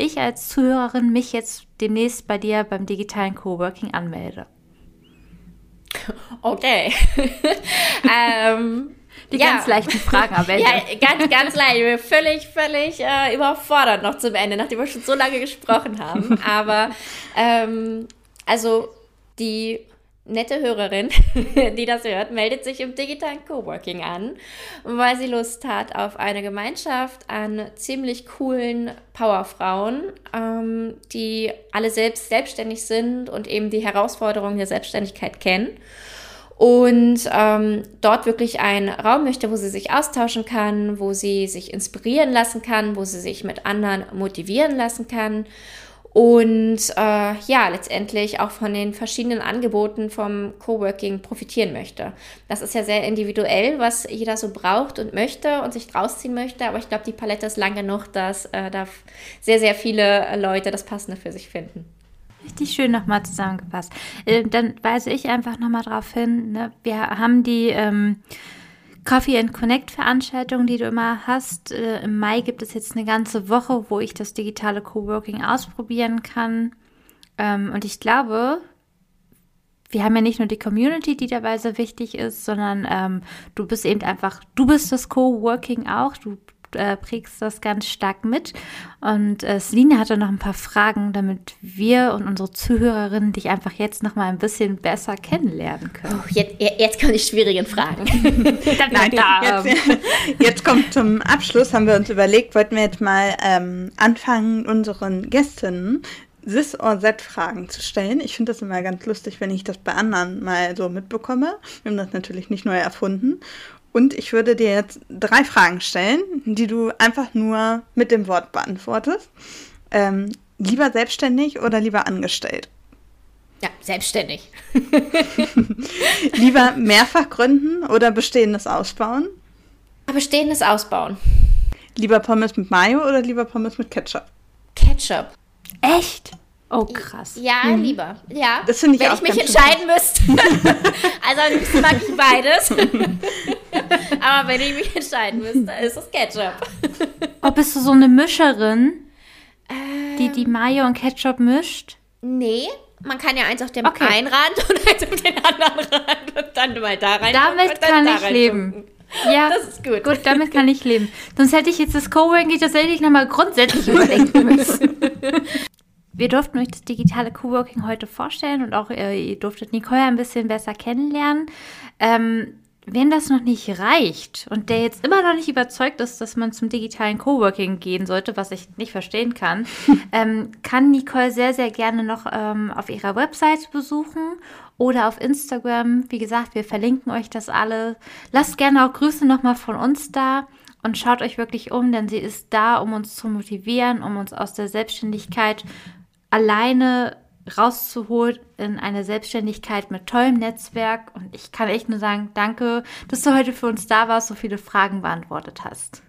ich als Zuhörerin mich jetzt demnächst bei dir beim digitalen Coworking anmelde. Okay. ähm, die ja. ganz leichten Fragen am Ende. Ja, ganz, ganz leicht. Ich bin völlig, völlig äh, überfordert noch zum Ende, nachdem wir schon so lange gesprochen haben. Aber ähm, also die nette Hörerin, die das hört, meldet sich im digitalen Coworking an, weil sie Lust hat auf eine Gemeinschaft an ziemlich coolen Powerfrauen, ähm, die alle selbst selbstständig sind und eben die Herausforderungen der Selbstständigkeit kennen. Und ähm, dort wirklich einen Raum möchte, wo sie sich austauschen kann, wo sie sich inspirieren lassen kann, wo sie sich mit anderen motivieren lassen kann und äh, ja, letztendlich auch von den verschiedenen Angeboten vom Coworking profitieren möchte. Das ist ja sehr individuell, was jeder so braucht und möchte und sich draus ziehen möchte, aber ich glaube, die Palette ist lang genug, dass äh, da sehr, sehr viele Leute das Passende für sich finden. Richtig schön nochmal zusammengefasst. Äh, dann weise ich einfach nochmal darauf hin, ne? wir haben die ähm, Coffee and Connect Veranstaltung, die du immer hast. Äh, Im Mai gibt es jetzt eine ganze Woche, wo ich das digitale Coworking ausprobieren kann. Ähm, und ich glaube, wir haben ja nicht nur die Community, die dabei sehr wichtig ist, sondern ähm, du bist eben einfach, du bist das Coworking auch. Du äh, prägst das ganz stark mit. Und äh, Celine hatte noch ein paar Fragen, damit wir und unsere Zuhörerinnen dich einfach jetzt noch mal ein bisschen besser kennenlernen können. Oh, jetzt, jetzt kommen die schwierigen Fragen. Nein, jetzt, jetzt, kommt zum Abschluss, haben wir uns überlegt, wollten wir jetzt mal ähm, anfangen, unseren Gästinnen Sis or Z-Fragen zu stellen. Ich finde das immer ganz lustig, wenn ich das bei anderen mal so mitbekomme. Wir haben das natürlich nicht neu erfunden. Und ich würde dir jetzt drei Fragen stellen, die du einfach nur mit dem Wort beantwortest. Ähm, lieber selbstständig oder lieber angestellt? Ja, selbstständig. lieber mehrfach gründen oder bestehendes ausbauen? Bestehendes ausbauen. Lieber Pommes mit Mayo oder lieber Pommes mit Ketchup? Ketchup. Echt? Oh, krass. Ja, mhm. lieber. Ja. Das finde ich Wenn auch ich mich entscheiden müsste. also am liebsten mag ich beides. Aber wenn ich mich entscheiden müsste, ist es Ketchup. Oh, bist du so eine Mischerin, ähm, die die Mayo und Ketchup mischt? Nee, man kann ja eins auf dem okay. einen Rand und eins auf den anderen Rand und dann mal da rein. Damit kann ich leben. Tunken. Ja, das ist gut. Gut, damit kann ich leben. Sonst hätte ich jetzt das Coworking tatsächlich nochmal grundsätzlich überdenken müssen. Wir durften euch das digitale Coworking heute vorstellen und auch äh, ihr durftet Nicole ein bisschen besser kennenlernen. Ähm, wenn das noch nicht reicht und der jetzt immer noch nicht überzeugt ist, dass man zum digitalen Coworking gehen sollte, was ich nicht verstehen kann, ähm, kann Nicole sehr, sehr gerne noch ähm, auf ihrer Website besuchen oder auf Instagram. Wie gesagt, wir verlinken euch das alle. Lasst gerne auch Grüße nochmal von uns da und schaut euch wirklich um, denn sie ist da, um uns zu motivieren, um uns aus der Selbstständigkeit alleine rauszuholen in eine Selbstständigkeit mit tollem Netzwerk. Und ich kann echt nur sagen, danke, dass du heute für uns da warst, so viele Fragen beantwortet hast.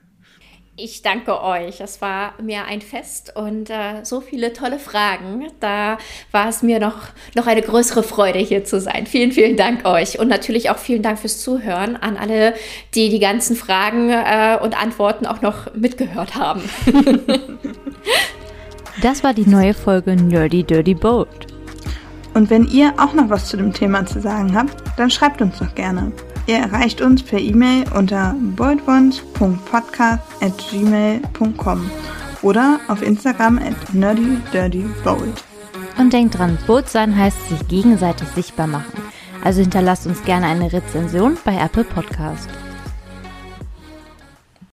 Ich danke euch. Es war mir ein Fest und äh, so viele tolle Fragen. Da war es mir noch, noch eine größere Freude, hier zu sein. Vielen, vielen Dank euch. Und natürlich auch vielen Dank fürs Zuhören an alle, die die ganzen Fragen äh, und Antworten auch noch mitgehört haben. Das war die neue Folge Nerdy Dirty Boat. Und wenn ihr auch noch was zu dem Thema zu sagen habt, dann schreibt uns doch gerne. Ihr erreicht uns per E-Mail unter boldwons.podcast.gmail.com oder auf Instagram at nerdydirtybold. Und denkt dran, Boot sein heißt sich gegenseitig sichtbar machen. Also hinterlasst uns gerne eine Rezension bei Apple Podcast.